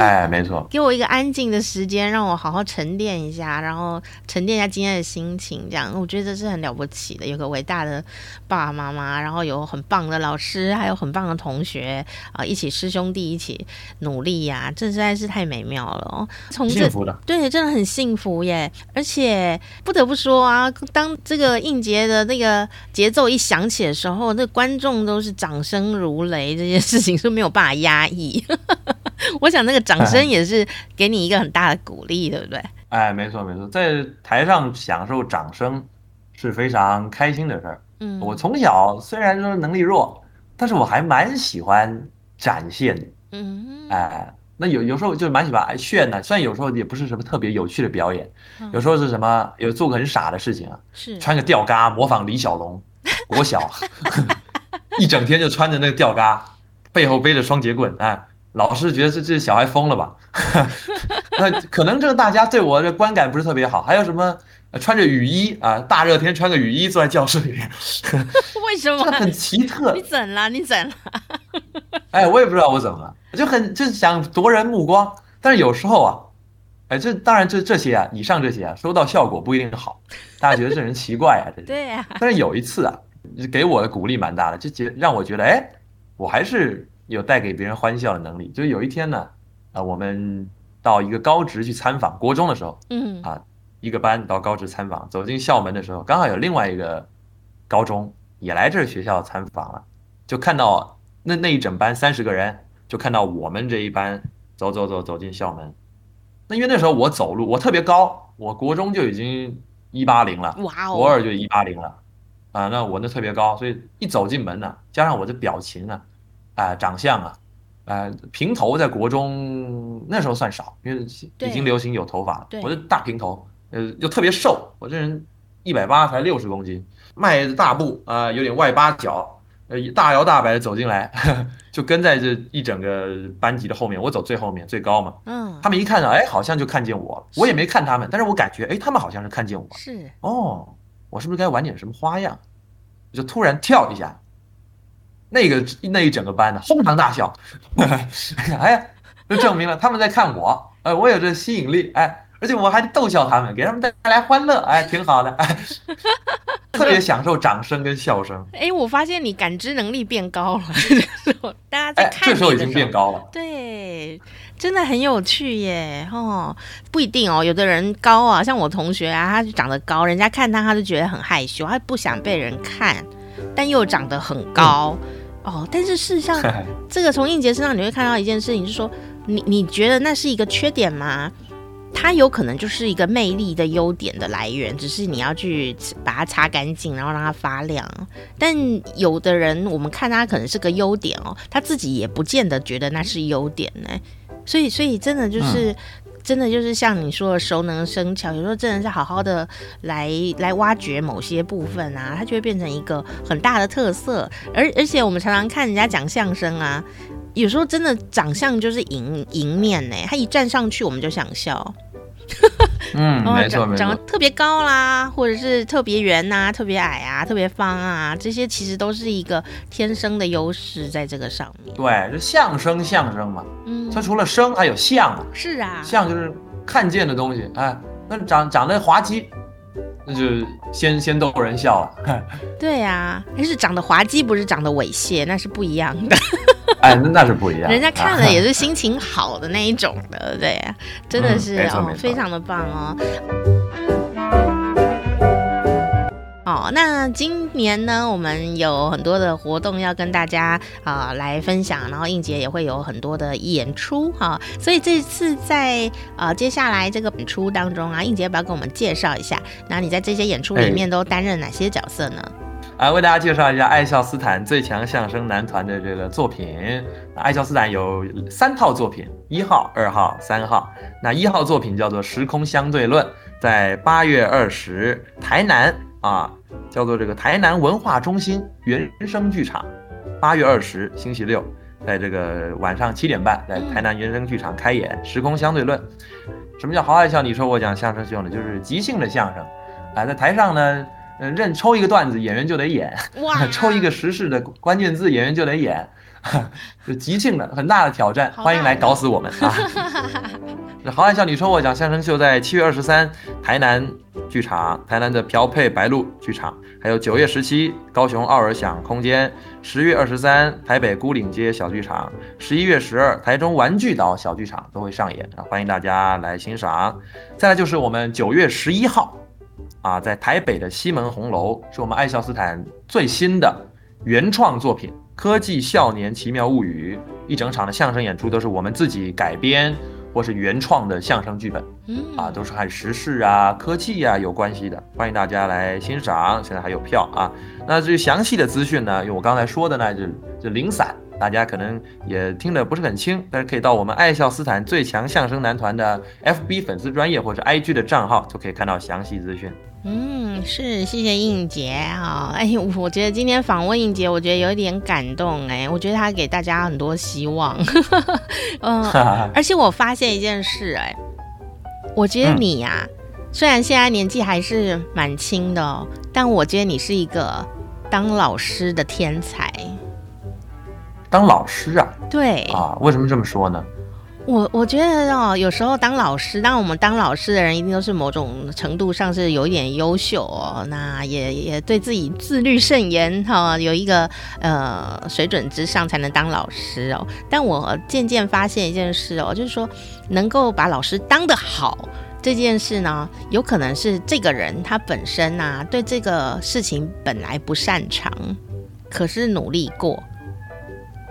哎，没错，给我一个安静的时间，让我好好沉淀一下，然后沉淀一下今天的心情，这样我觉得这是很了不起的。有个伟大的爸爸妈妈，然后有很棒的老师，还有很棒的同学啊，一起师兄弟一起努力呀，这实在是太美妙了哦。从幸福的，对，真的很幸福耶。而且不得不说啊，当这个应节的那个节奏一响起的时候，那观众都是掌声如雷，这件事情是没有办法压抑。我想那个掌声也是给你一个很大的鼓励，对不对？哎，没错没错，在台上享受掌声是非常开心的事儿。嗯，我从小虽然说能力弱，但是我还蛮喜欢展现。嗯，哎，那有有时候就蛮喜欢炫的，虽然有时候也不是什么特别有趣的表演，有时候是什么有做个很傻的事情啊，是穿个吊嘎模仿李小龙，国小，一整天就穿着那个吊嘎，背后背着双节棍，哎。老师觉得这这小孩疯了吧？那可能这个大家对我的观感不是特别好。还有什么穿着雨衣啊，大热天穿个雨衣坐在教室里面，为什么？很奇特。你怎了？你怎了？哎，我也不知道我怎么了，就很就是想夺人目光。但是有时候啊，哎，这当然这这些啊，以上这些啊，收到效果不一定好。大家觉得这人奇怪啊，这对呀。但是有一次啊，给我的鼓励蛮大的，就觉让我觉得，哎，我还是。有带给别人欢笑的能力。就有一天呢，啊，我们到一个高职去参访，国中的时候，嗯，啊，一个班到高职参访，走进校门的时候，刚好有另外一个高中也来这学校参访了，就看到那那一整班三十个人，就看到我们这一班走走走走进校门。那因为那时候我走路我特别高，我国中就已经一八零了，哇哦，国二就一八零了，啊，那我那特别高，所以一走进门呢，加上我的表情啊。啊、呃，长相啊，呃，平头在国中那时候算少，因为已经流行有头发了。我这大平头，呃，又特别瘦，我这人一百八才六十公斤，迈着大步啊、呃，有点外八脚，呃，大摇大摆的走进来呵呵，就跟在这一整个班级的后面，我走最后面最高嘛。嗯。他们一看到，哎，好像就看见我，我也没看他们，但是我感觉，哎，他们好像是看见我。是。哦，我是不是该玩点什么花样？我就突然跳一下。那个那一整个班呢，哄堂大笑，哎呀，就证明了他们在看我，哎，我有这吸引力，哎，而且我还逗笑他们，给他们带来欢乐，哎，挺好的，哎，特别享受掌声跟笑声。哎，我发现你感知能力变高了，大家在看，哎，这时候已经变高了，对，真的很有趣耶，哦，不一定哦，有的人高啊，像我同学啊，他就长得高，人家看他他就觉得很害羞，他不想被人看，但又长得很高。嗯哦，但是事实上，这个从应杰身上你会看到一件事情，是说，你你觉得那是一个缺点吗？它有可能就是一个魅力的优点的来源，只是你要去把它擦干净，然后让它发亮。但有的人，我们看他可能是个优点哦，他自己也不见得觉得那是优点呢。所以，所以真的就是。真的就是像你说的熟能生巧，有时候真的是好好的来来挖掘某些部分啊，它就会变成一个很大的特色。而而且我们常常看人家讲相声啊，有时候真的长相就是迎迎面呢，他一站上去我们就想笑。嗯，没错，长得特别高啦，或者是特别圆呐，特别矮啊，特别方啊，这些其实都是一个天生的优势在这个上面。对，就相声相声嘛，嗯，它除了声还有相，是啊，相就是看见的东西，哎，那长长得滑稽，那就先先逗人笑了。对呀，但是长得滑稽不是长得猥亵，那是不一样的。哎，那那是不一样。人家看了也是心情好的那一种的，对，真的是哦，非常的棒哦。哦，那今年呢，我们有很多的活动要跟大家啊、呃、来分享，然后应杰也会有很多的演出哈、哦，所以这次在呃接下来这个演出当中啊，应杰要不要跟我们介绍一下？那你在这些演出里面都担任哪些角色呢？来为大家介绍一下爱笑斯坦最强相声男团的这个作品。爱笑斯坦有三套作品，一号、二号、三号。那一号作品叫做《时空相对论》，在八月二十，台南啊，叫做这个台南文化中心原声剧场。八月二十，星期六，在这个晚上七点半，在台南原声剧场开演《时空相对论》。什么叫好爱笑？你说我讲相声秀呢，就是即兴的相声啊，在台上呢，嗯，任抽一个段子，演员就得演；哇，抽一个时事的关键字，演员就得演，就即兴的很大的挑战，欢迎来搞死我们啊！这好汉笑，你说我讲相声秀，在七月二十三台南剧场，台南的朴配白鹿剧场，还有九月十七高雄奥尔响空间，十月二十三台北孤岭街小剧场，十一月十二台中玩具岛小剧场都会上演啊，欢迎大家来欣赏。再来就是我们九月十一号啊，在台北的西门红楼，是我们爱笑斯坦最新的原创作品《科技少年奇妙物语》，一整场的相声演出都是我们自己改编。或是原创的相声剧本，嗯啊，都是和时事啊、科技啊有关系的，欢迎大家来欣赏。现在还有票啊。那至于详细的资讯呢，因为我刚才说的呢，就就零散，大家可能也听得不是很清，但是可以到我们爱笑斯坦最强相声男团的 FB 粉丝专业或者 IG 的账号，就可以看到详细资讯。嗯，是，谢谢应杰啊。哎，我觉得今天访问应杰，我觉得有一点感动哎，我觉得他给大家很多希望。嗯，而且我发现一件事哎，我觉得你呀、啊，嗯、虽然现在年纪还是蛮轻的，但我觉得你是一个当老师的天才。当老师啊？对啊，为什么这么说呢？我我觉得哦，有时候当老师，当我们当老师的人，一定都是某种程度上是有一点优秀哦，那也也对自己自律甚严哈、哦，有一个呃水准之上才能当老师哦。但我渐渐发现一件事哦，就是说能够把老师当得好这件事呢，有可能是这个人他本身呐、啊、对这个事情本来不擅长，可是努力过，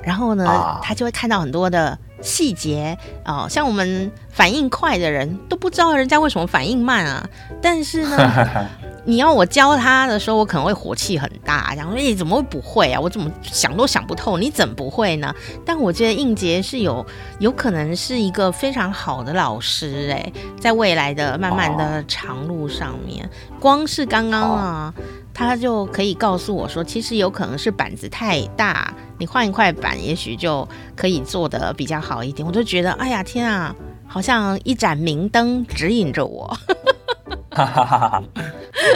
然后呢，啊、他就会看到很多的。细节哦，像我们反应快的人都不知道人家为什么反应慢啊。但是呢，你要我教他的时候，我可能会火气很大，然后说：“你怎么会不会啊？我怎么想都想不透，你怎么不会呢？”但我觉得应杰是有有可能是一个非常好的老师哎，在未来的慢慢的长路上面，光是刚刚啊。他就可以告诉我说，其实有可能是板子太大，你换一块板，也许就可以做的比较好一点。我就觉得，哎呀，天啊，好像一盏明灯指引着我。哈哈哈哈哈！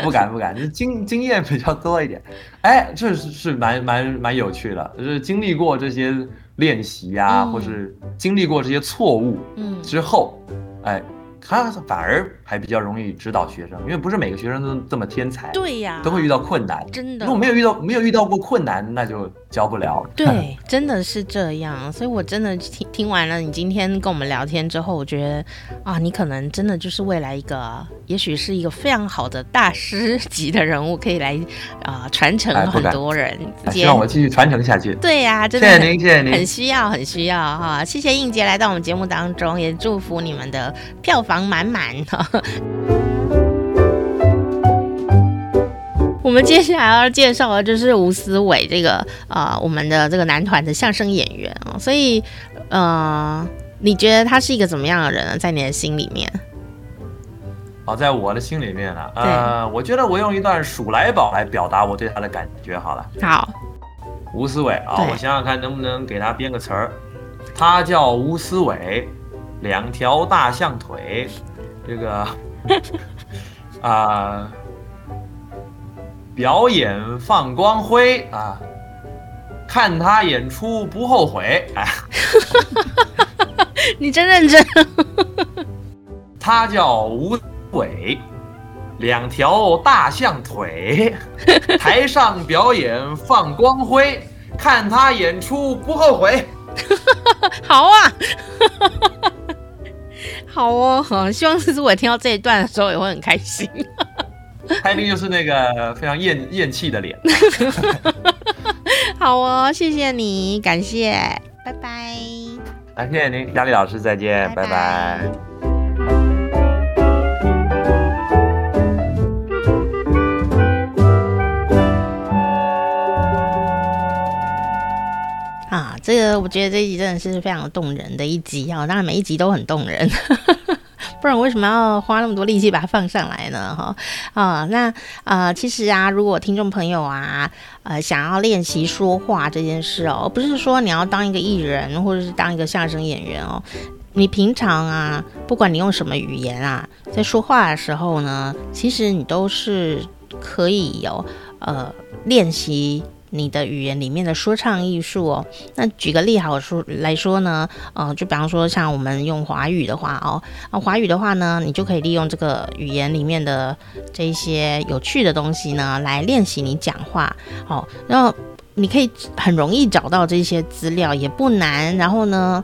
不敢不敢，就经经验比较多一点。哎，这是是蛮蛮蛮有趣的，就是经历过这些练习呀，嗯、或是经历过这些错误，嗯，之后，嗯、哎。他反而还比较容易指导学生，因为不是每个学生都这么天才，对呀，都会遇到困难，真的。如果没有遇到没有遇到过困难，那就教不了。对，真的是这样。所以我真的听听完了你今天跟我们聊天之后，我觉得啊，你可能真的就是未来一个，也许是一个非常好的大师级的人物，可以来啊传承很多人。希望我继续传承下去。对呀，真的，谢谢您，谢谢您，很需要，很需要哈。谢谢映洁来到我们节目当中，也祝福你们的票房满满哈。我们接下来要介绍的就是吴思伟这个啊、呃，我们的这个男团的相声演员啊，所以呃，你觉得他是一个怎么样的人呢？在你的心里面？哦，在我的心里面呢，呃，我觉得我用一段数来宝来表达我对他的感觉好了。好，吴思伟啊，对我想想看能不能给他编个词儿。他叫吴思伟，两条大象腿。这个 啊、呃，表演放光辉啊，看他演出不后悔。哎，你真认真。他叫吴伟，两条大象腿，台上表演放光辉，看他演出不后悔。好啊。好哦，好，希望是我听到这一段的时候也会很开心。他一定就是那个非常厌厌弃的脸。好哦，谢谢你，感谢，拜拜。感谢您，佳丽老师，再见，拜拜。拜拜。这个我觉得这一集真的是非常动人的一集啊！当然每一集都很动人，不然我为什么要花那么多力气把它放上来呢？哈啊，那啊、其实啊，如果听众朋友啊，呃，想要练习说话这件事哦，不是说你要当一个艺人或者是当一个相声演员哦。你平常啊，不管你用什么语言啊，在说话的时候呢，其实你都是可以有呃练习你的语言里面的说唱艺术哦。那举个例好说来说呢，呃，就比方说像我们用华语的话哦，啊，华语的话呢，你就可以利用这个语言里面的这些有趣的东西呢，来练习你讲话。好，然后你可以很容易找到这些资料，也不难。然后呢，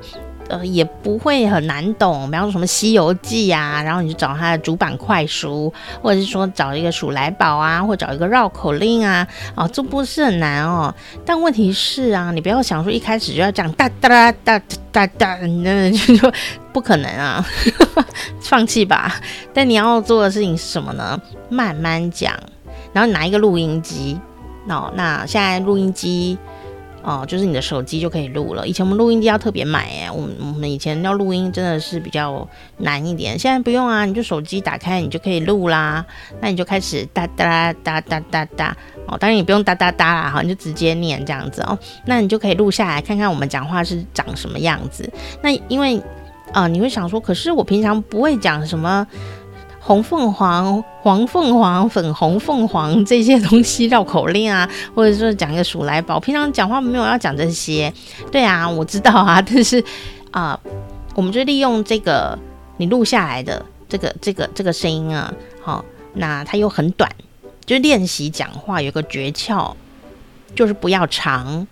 呃，也不会很难懂，比方说什么《西游记》啊，然后你就找它的主板快书，或者是说找一个数来宝啊，或找一个绕口令啊，哦，这不是很难哦。但问题是啊，你不要想说一开始就要讲哒哒哒哒哒，那就说不可能啊，放弃吧。但你要做的事情是什么呢？慢慢讲，然后拿一个录音机，哦，那现在录音机。哦，就是你的手机就可以录了。以前我们录音机要特别买哎，我们我们以前要录音真的是比较难一点。现在不用啊，你就手机打开，你就可以录啦。那你就开始哒哒哒哒哒哒哦，当然你不用哒哒哒啦，哈，你就直接念这样子哦。那你就可以录下来，看看我们讲话是长什么样子。那因为啊、你会想说，可是我平常不会讲什么。红凤凰、黄凤凰、粉红凤凰 这些东西绕口令啊，或者说讲一个鼠来宝，平常讲话没有要讲这些。对啊，我知道啊，但是啊、我们就利用这个你录下来的这个这个这个声音啊，好，那它又很短，就练习讲话有个诀窍，就是不要长。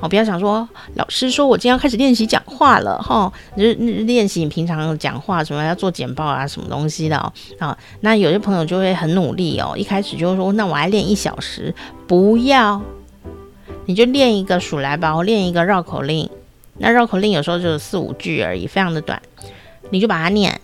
哦，不要想说老师说我今天要开始练习讲话了哈，就练习你平常讲话什么要做简报啊什么东西的哦。好，那有些朋友就会很努力哦，一开始就说那我来练一小时，不要，你就练一个数来宝，练一个绕口令。那绕口令有时候就是四五句而已，非常的短，你就把它念，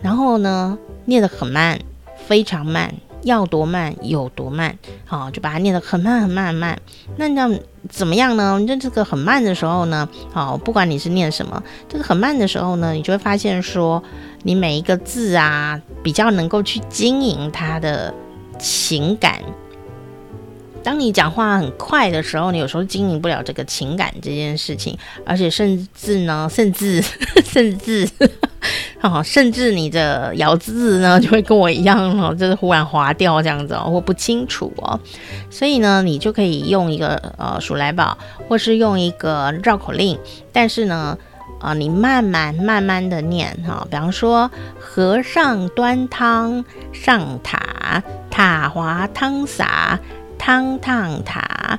然后呢，念得很慢，非常慢。要多慢有多慢，好，就把它念得很慢很慢很慢。那这样怎么样呢？就这个很慢的时候呢，好，不管你是念什么，这个很慢的时候呢，你就会发现说，你每一个字啊，比较能够去经营它的情感。当你讲话很快的时候，你有时候经营不了这个情感这件事情，而且甚至呢，甚至 甚至。哦，甚至你的咬字呢，就会跟我一样哦，就是忽然滑掉这样子哦，或不清楚哦。所以呢，你就可以用一个呃数来宝，或是用一个绕口令，但是呢，呃，你慢慢慢慢的念哈、比方说，和尚端汤上塔，塔滑汤洒，汤烫塔。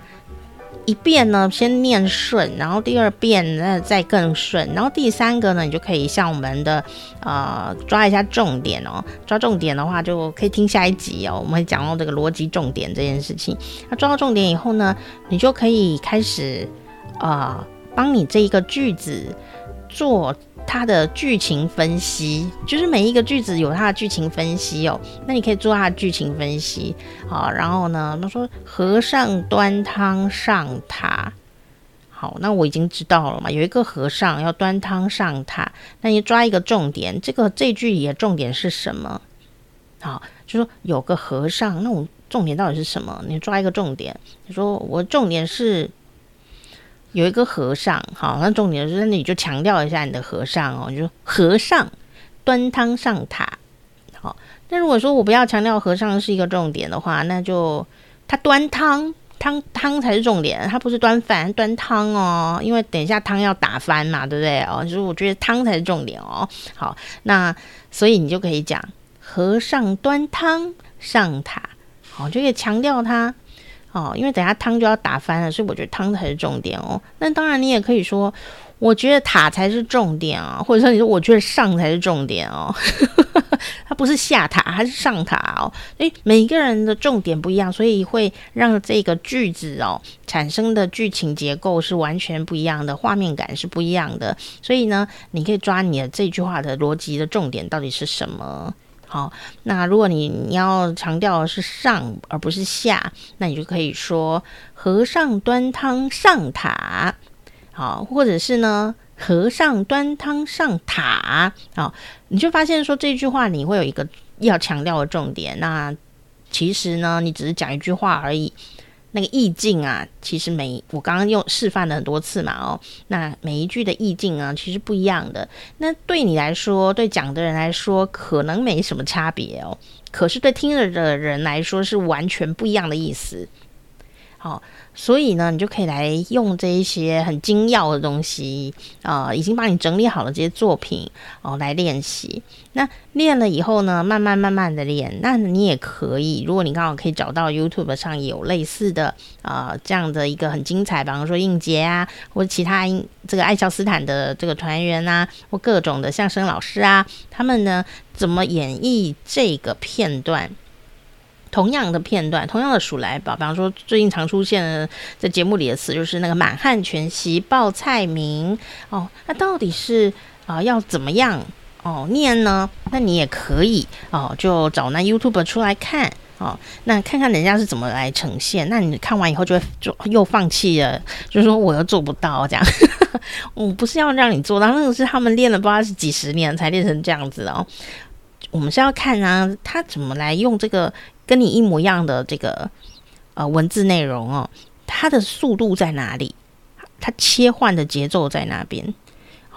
一遍呢，先念顺，然后第二遍那再更顺，然后第三个呢，你就可以像我们的呃抓一下重点哦。抓重点的话，就可以听下一集哦。我们会讲到这个逻辑重点这件事情。那抓到重点以后呢，你就可以开始呃帮你这一个句子做。它的剧情分析，就是每一个句子有它的剧情分析哦。那你可以做它的剧情分析，好，然后呢，他说和尚端汤上塔，好，那我已经知道了嘛。有一个和尚要端汤上塔，那你抓一个重点，这个这句里的重点是什么？好，就说有个和尚，那我重点到底是什么？你抓一个重点，你说我重点是。有一个和尚，好，那重点就是你就强调一下你的和尚哦，你就和尚端汤上塔，好。那如果说我不要强调和尚是一个重点的话，那就他端汤，汤汤才是重点，他不是端饭，端汤哦，因为等一下汤要打翻嘛，对不对哦？就是我觉得汤才是重点哦。好，那所以你就可以讲和尚端汤上塔，好，就可以强调他。哦，因为等下汤就要打翻了，所以我觉得汤才是重点哦。那当然，你也可以说，我觉得塔才是重点啊，或者说你说我觉得上才是重点哦。它不是下塔，它是上塔哦。诶，每一个人的重点不一样，所以会让这个句子哦产生的剧情结构是完全不一样的，画面感是不一样的。所以呢，你可以抓你的这句话的逻辑的重点到底是什么。好，那如果你你要强调的是上而不是下，那你就可以说和尚端汤上塔，好，或者是呢和尚端汤上塔，好，你就发现说这句话你会有一个要强调的重点。那其实呢，你只是讲一句话而已，那个意境啊，其实每我刚刚用示范了很多次嘛，哦，那每一句的意境啊，其实不一样的。那对你来说，对讲的人来说，可能没什么差别哦。可是对听了的人来说，是完全不一样的意思。好。所以呢，你就可以来用这一些很精要的东西啊、已经帮你整理好了这些作品哦，来练习。那练了以后呢，慢慢慢慢的练。那你也可以，如果你刚好可以找到 YouTube 上有类似的啊、这样的一个很精彩，比方说应杰啊，或者其他这个爱笑斯坦的这个团员啊，或各种的相声老师啊，他们呢怎么演绎这个片段？同样的片段，同样的数来宝，比方说最近常出现的在节目里的词，就是那个满汉全席报菜名哦，那到底是啊、要怎么样哦念呢？那你也可以哦，就找那 YouTube 出来看哦，那看看人家是怎么来呈现。那你看完以后就会就又放弃了，就说我又做不到这样。我不是要让你做到，那个是他们练了不知道是几十年才练成这样子哦。我们是要看啊，他怎么来用这个。跟你一模一样的这个呃文字内容哦，它的速度在哪里？它切换的节奏在哪边？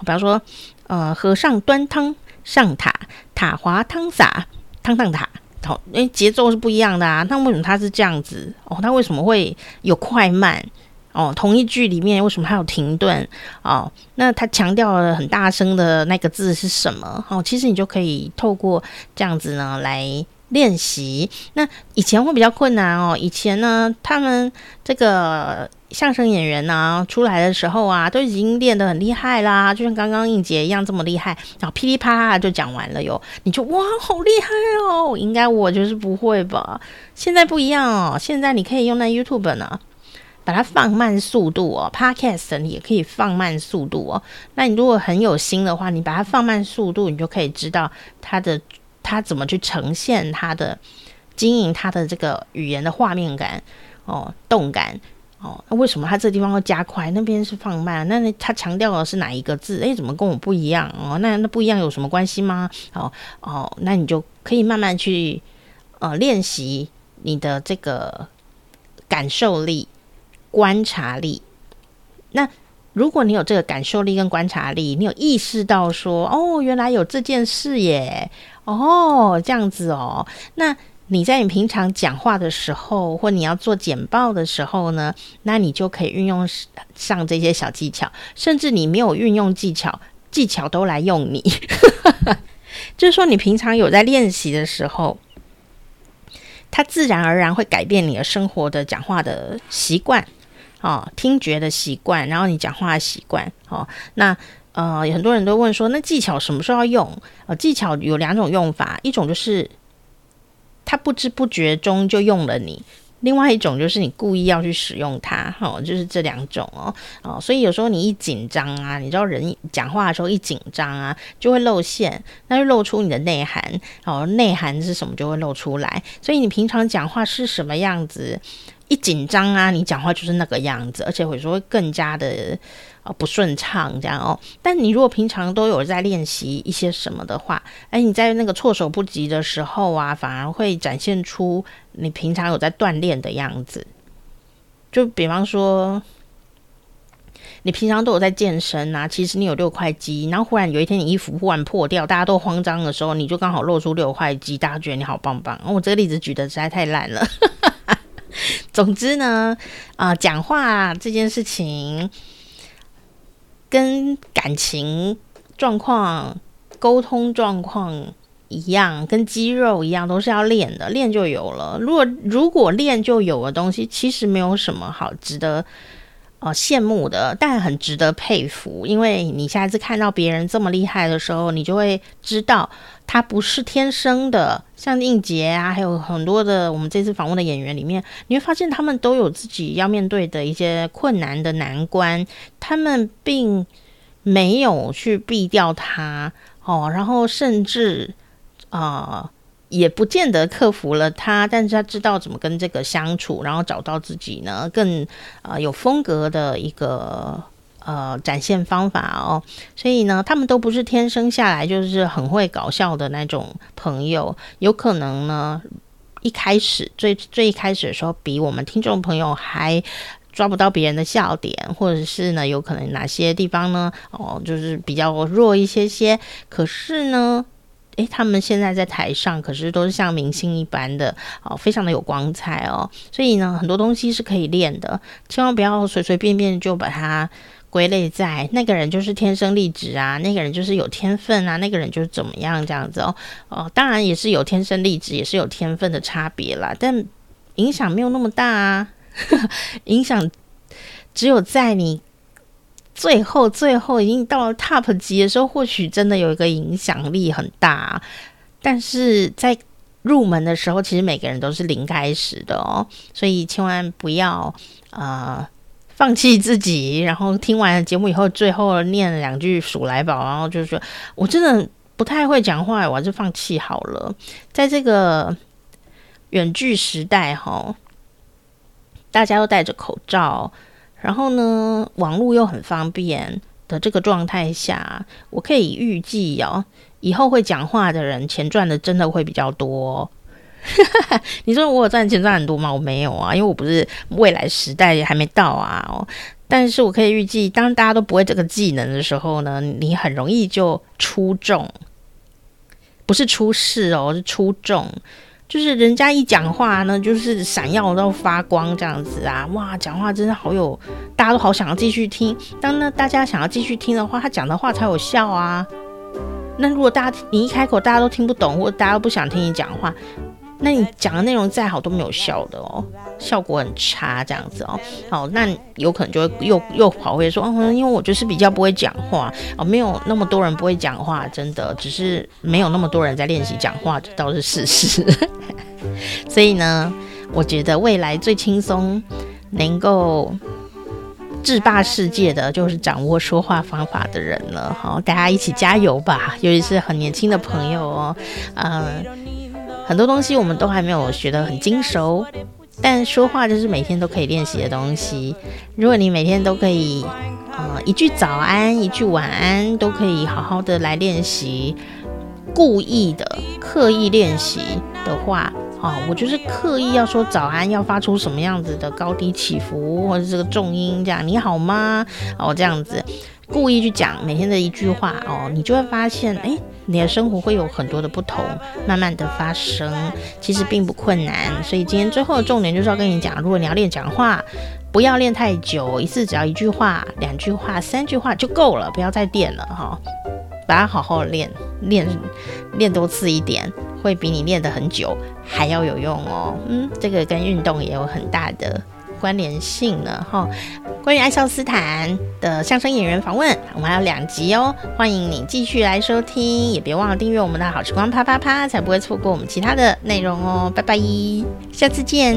比方说，呃，和尚端汤上塔，塔滑汤洒，汤烫塔，好，因为节奏是不一样的啊。那为什么它是这样子？哦，它为什么会有快慢？哦，同一句里面为什么还有停顿？哦，那它强调了很大声的那个字是什么？哦，其实你就可以透过这样子呢来。练习，那以前会比较困难哦。以前呢，他们这个相声演员呢、出来的时候啊，都已经练得很厉害啦，就像刚刚应杰一样这么厉害，然后噼里啪啦就讲完了哟。你就哇，好厉害哦！应该我就是不会吧？现在不一样哦，现在你可以用那 YouTube 呢，把它放慢速度哦。Podcast 你也可以放慢速度哦。那你如果很有心的话，你把它放慢速度，你就可以知道它的。他怎么去呈现他的经营他的这个语言的画面感哦，动感哦？那为什么他这个地方要加快，那边是放慢？那他强调的是哪一个字？诶，怎么跟我不一样哦？那那不一样有什么关系吗？哦哦，那你就可以慢慢去呃练习你的这个感受力、观察力。那如果你有这个感受力跟观察力，你有意识到说哦，原来有这件事耶。哦，这样子哦。那你在你平常讲话的时候，或你要做简报的时候呢，那你就可以运用上这些小技巧。甚至你没有运用技巧，技巧都来用你。就是说，你平常有在练习的时候，它自然而然会改变你的生活的讲话的习惯哦，听觉的习惯，然后你讲话的习惯哦，那。呃，很多人都问说，那技巧什么时候要用？呃，技巧有两种用法，一种就是他不知不觉中就用了你，另外一种就是你故意要去使用它，哦，就是这两种哦，哦，所以有时候你一紧张啊，你知道人讲话的时候一紧张啊，就会露馅，那就露出你的内涵，哦，内涵是什么就会露出来，所以你平常讲话是什么样子，一紧张啊，你讲话就是那个样子，而且会说会更加的。哦，不顺畅这样哦。但你如果平常都有在练习一些什么的话，哎，你在那个措手不及的时候啊，反而会展现出你平常有在锻炼的样子。就比方说，你平常都有在健身啊，其实你有六块肌，然后忽然有一天你衣服忽然破掉，大家都慌张的时候，你就刚好露出六块肌，大家觉得你好棒棒。哦，我这个例子举的实在太烂了。总之呢，啊、讲话这件事情。跟感情状况、沟通状况一样，跟肌肉一样，都是要练的，练就有了。如果如果练就有的东西，其实没有什么好值得哦羡慕的，但很值得佩服。因为你下一次看到别人这么厉害的时候，你就会知道他不是天生的。像应杰啊，还有很多的我们这次访问的演员里面，你会发现他们都有自己要面对的一些困难的难关，他们并没有去避掉它哦，然后甚至啊、也不见得克服了他，但是他知道怎么跟这个相处，然后找到自己呢更啊、呃、有风格的一个。呃，展现方法哦，所以呢，他们都不是天生下来就是很会搞笑的那种朋友，有可能呢，一开始最最一开始的时候，比我们听众朋友还抓不到别人的笑点，或者是呢，有可能哪些地方呢？哦，就是比较弱一些些。可是呢，诶，他们现在在台上，可是都是像明星一般的哦，非常的有光彩哦。所以呢，很多东西是可以练的，千万不要随随便便就把它。归类在那个人就是天生丽质啊，那个人就是有天分啊，那个人就是怎么样这样子哦哦，当然也是有天生丽质，也是有天分的差别啦，但影响没有那么大啊，影响只有在你最后最后已经到了 top 级的时候，或许真的有一个影响力很大，但是在入门的时候，其实每个人都是零开始的哦，所以千万不要啊。呃放弃自己，然后听完节目以后，最后念两句鼠来宝，然后就说：“我真的不太会讲话，我还是放弃好了。”在这个远距时代，哈，大家都戴着口罩，然后呢，网络又很方便的这个状态下，我可以预计哦，以后会讲话的人，钱赚的真的会比较多。你说我有赚钱赚很多吗？我没有啊，因为我不是未来时代也还没到啊。但是我可以预计，当大家都不会这个技能的时候呢，你很容易就出众，不是出事哦，是出众，就是人家一讲话呢，就是闪耀到发光这样子啊。哇，讲话真的好有，大家都好想要继续听。当那大家想要继续听的话，他讲的话才有效啊。那如果大家你一开口大家都听不懂，或大家都不想听你讲话。那你讲的内容再好都没有效的哦，效果很差这样子哦。好，那有可能就会又又跑回说，哦，因为我就是比较不会讲话哦，没有那么多人不会讲话，真的只是没有那么多人在练习讲话，这倒是事实。所以呢，我觉得未来最轻松能够制霸世界的就是掌握说话方法的人了。好，大家一起加油吧，尤其是很年轻的朋友哦，嗯。很多东西我们都还没有学得很精熟，但说话就是每天都可以练习的东西。如果你每天都可以，呃，一句早安，一句晚安，都可以好好的来练习，故意的刻意练习的话，哦，我就是刻意要说早安，要发出什么样子的高低起伏，或者这个重音，这样你好吗？哦，这样子。故意去讲每天的一句话哦，你就会发现，诶，你的生活会有很多的不同，慢慢的发生，其实并不困难。所以今天最后的重点就是要跟你讲，如果你要练讲话，不要练太久，一次只要一句话、两句话、三句话就够了，不要再练了哈、把它好好练，练练多次一点，会比你练得很久还要有用哦。嗯，这个跟运动也有很大的。关联性呢？哈，关于爱笑斯坦的相声演员访问，我们还有两集哦，欢迎你继续来收听，也别忘了订阅我们的好时光啪啪啪，才不会错过我们其他的内容哦。拜拜，下次见。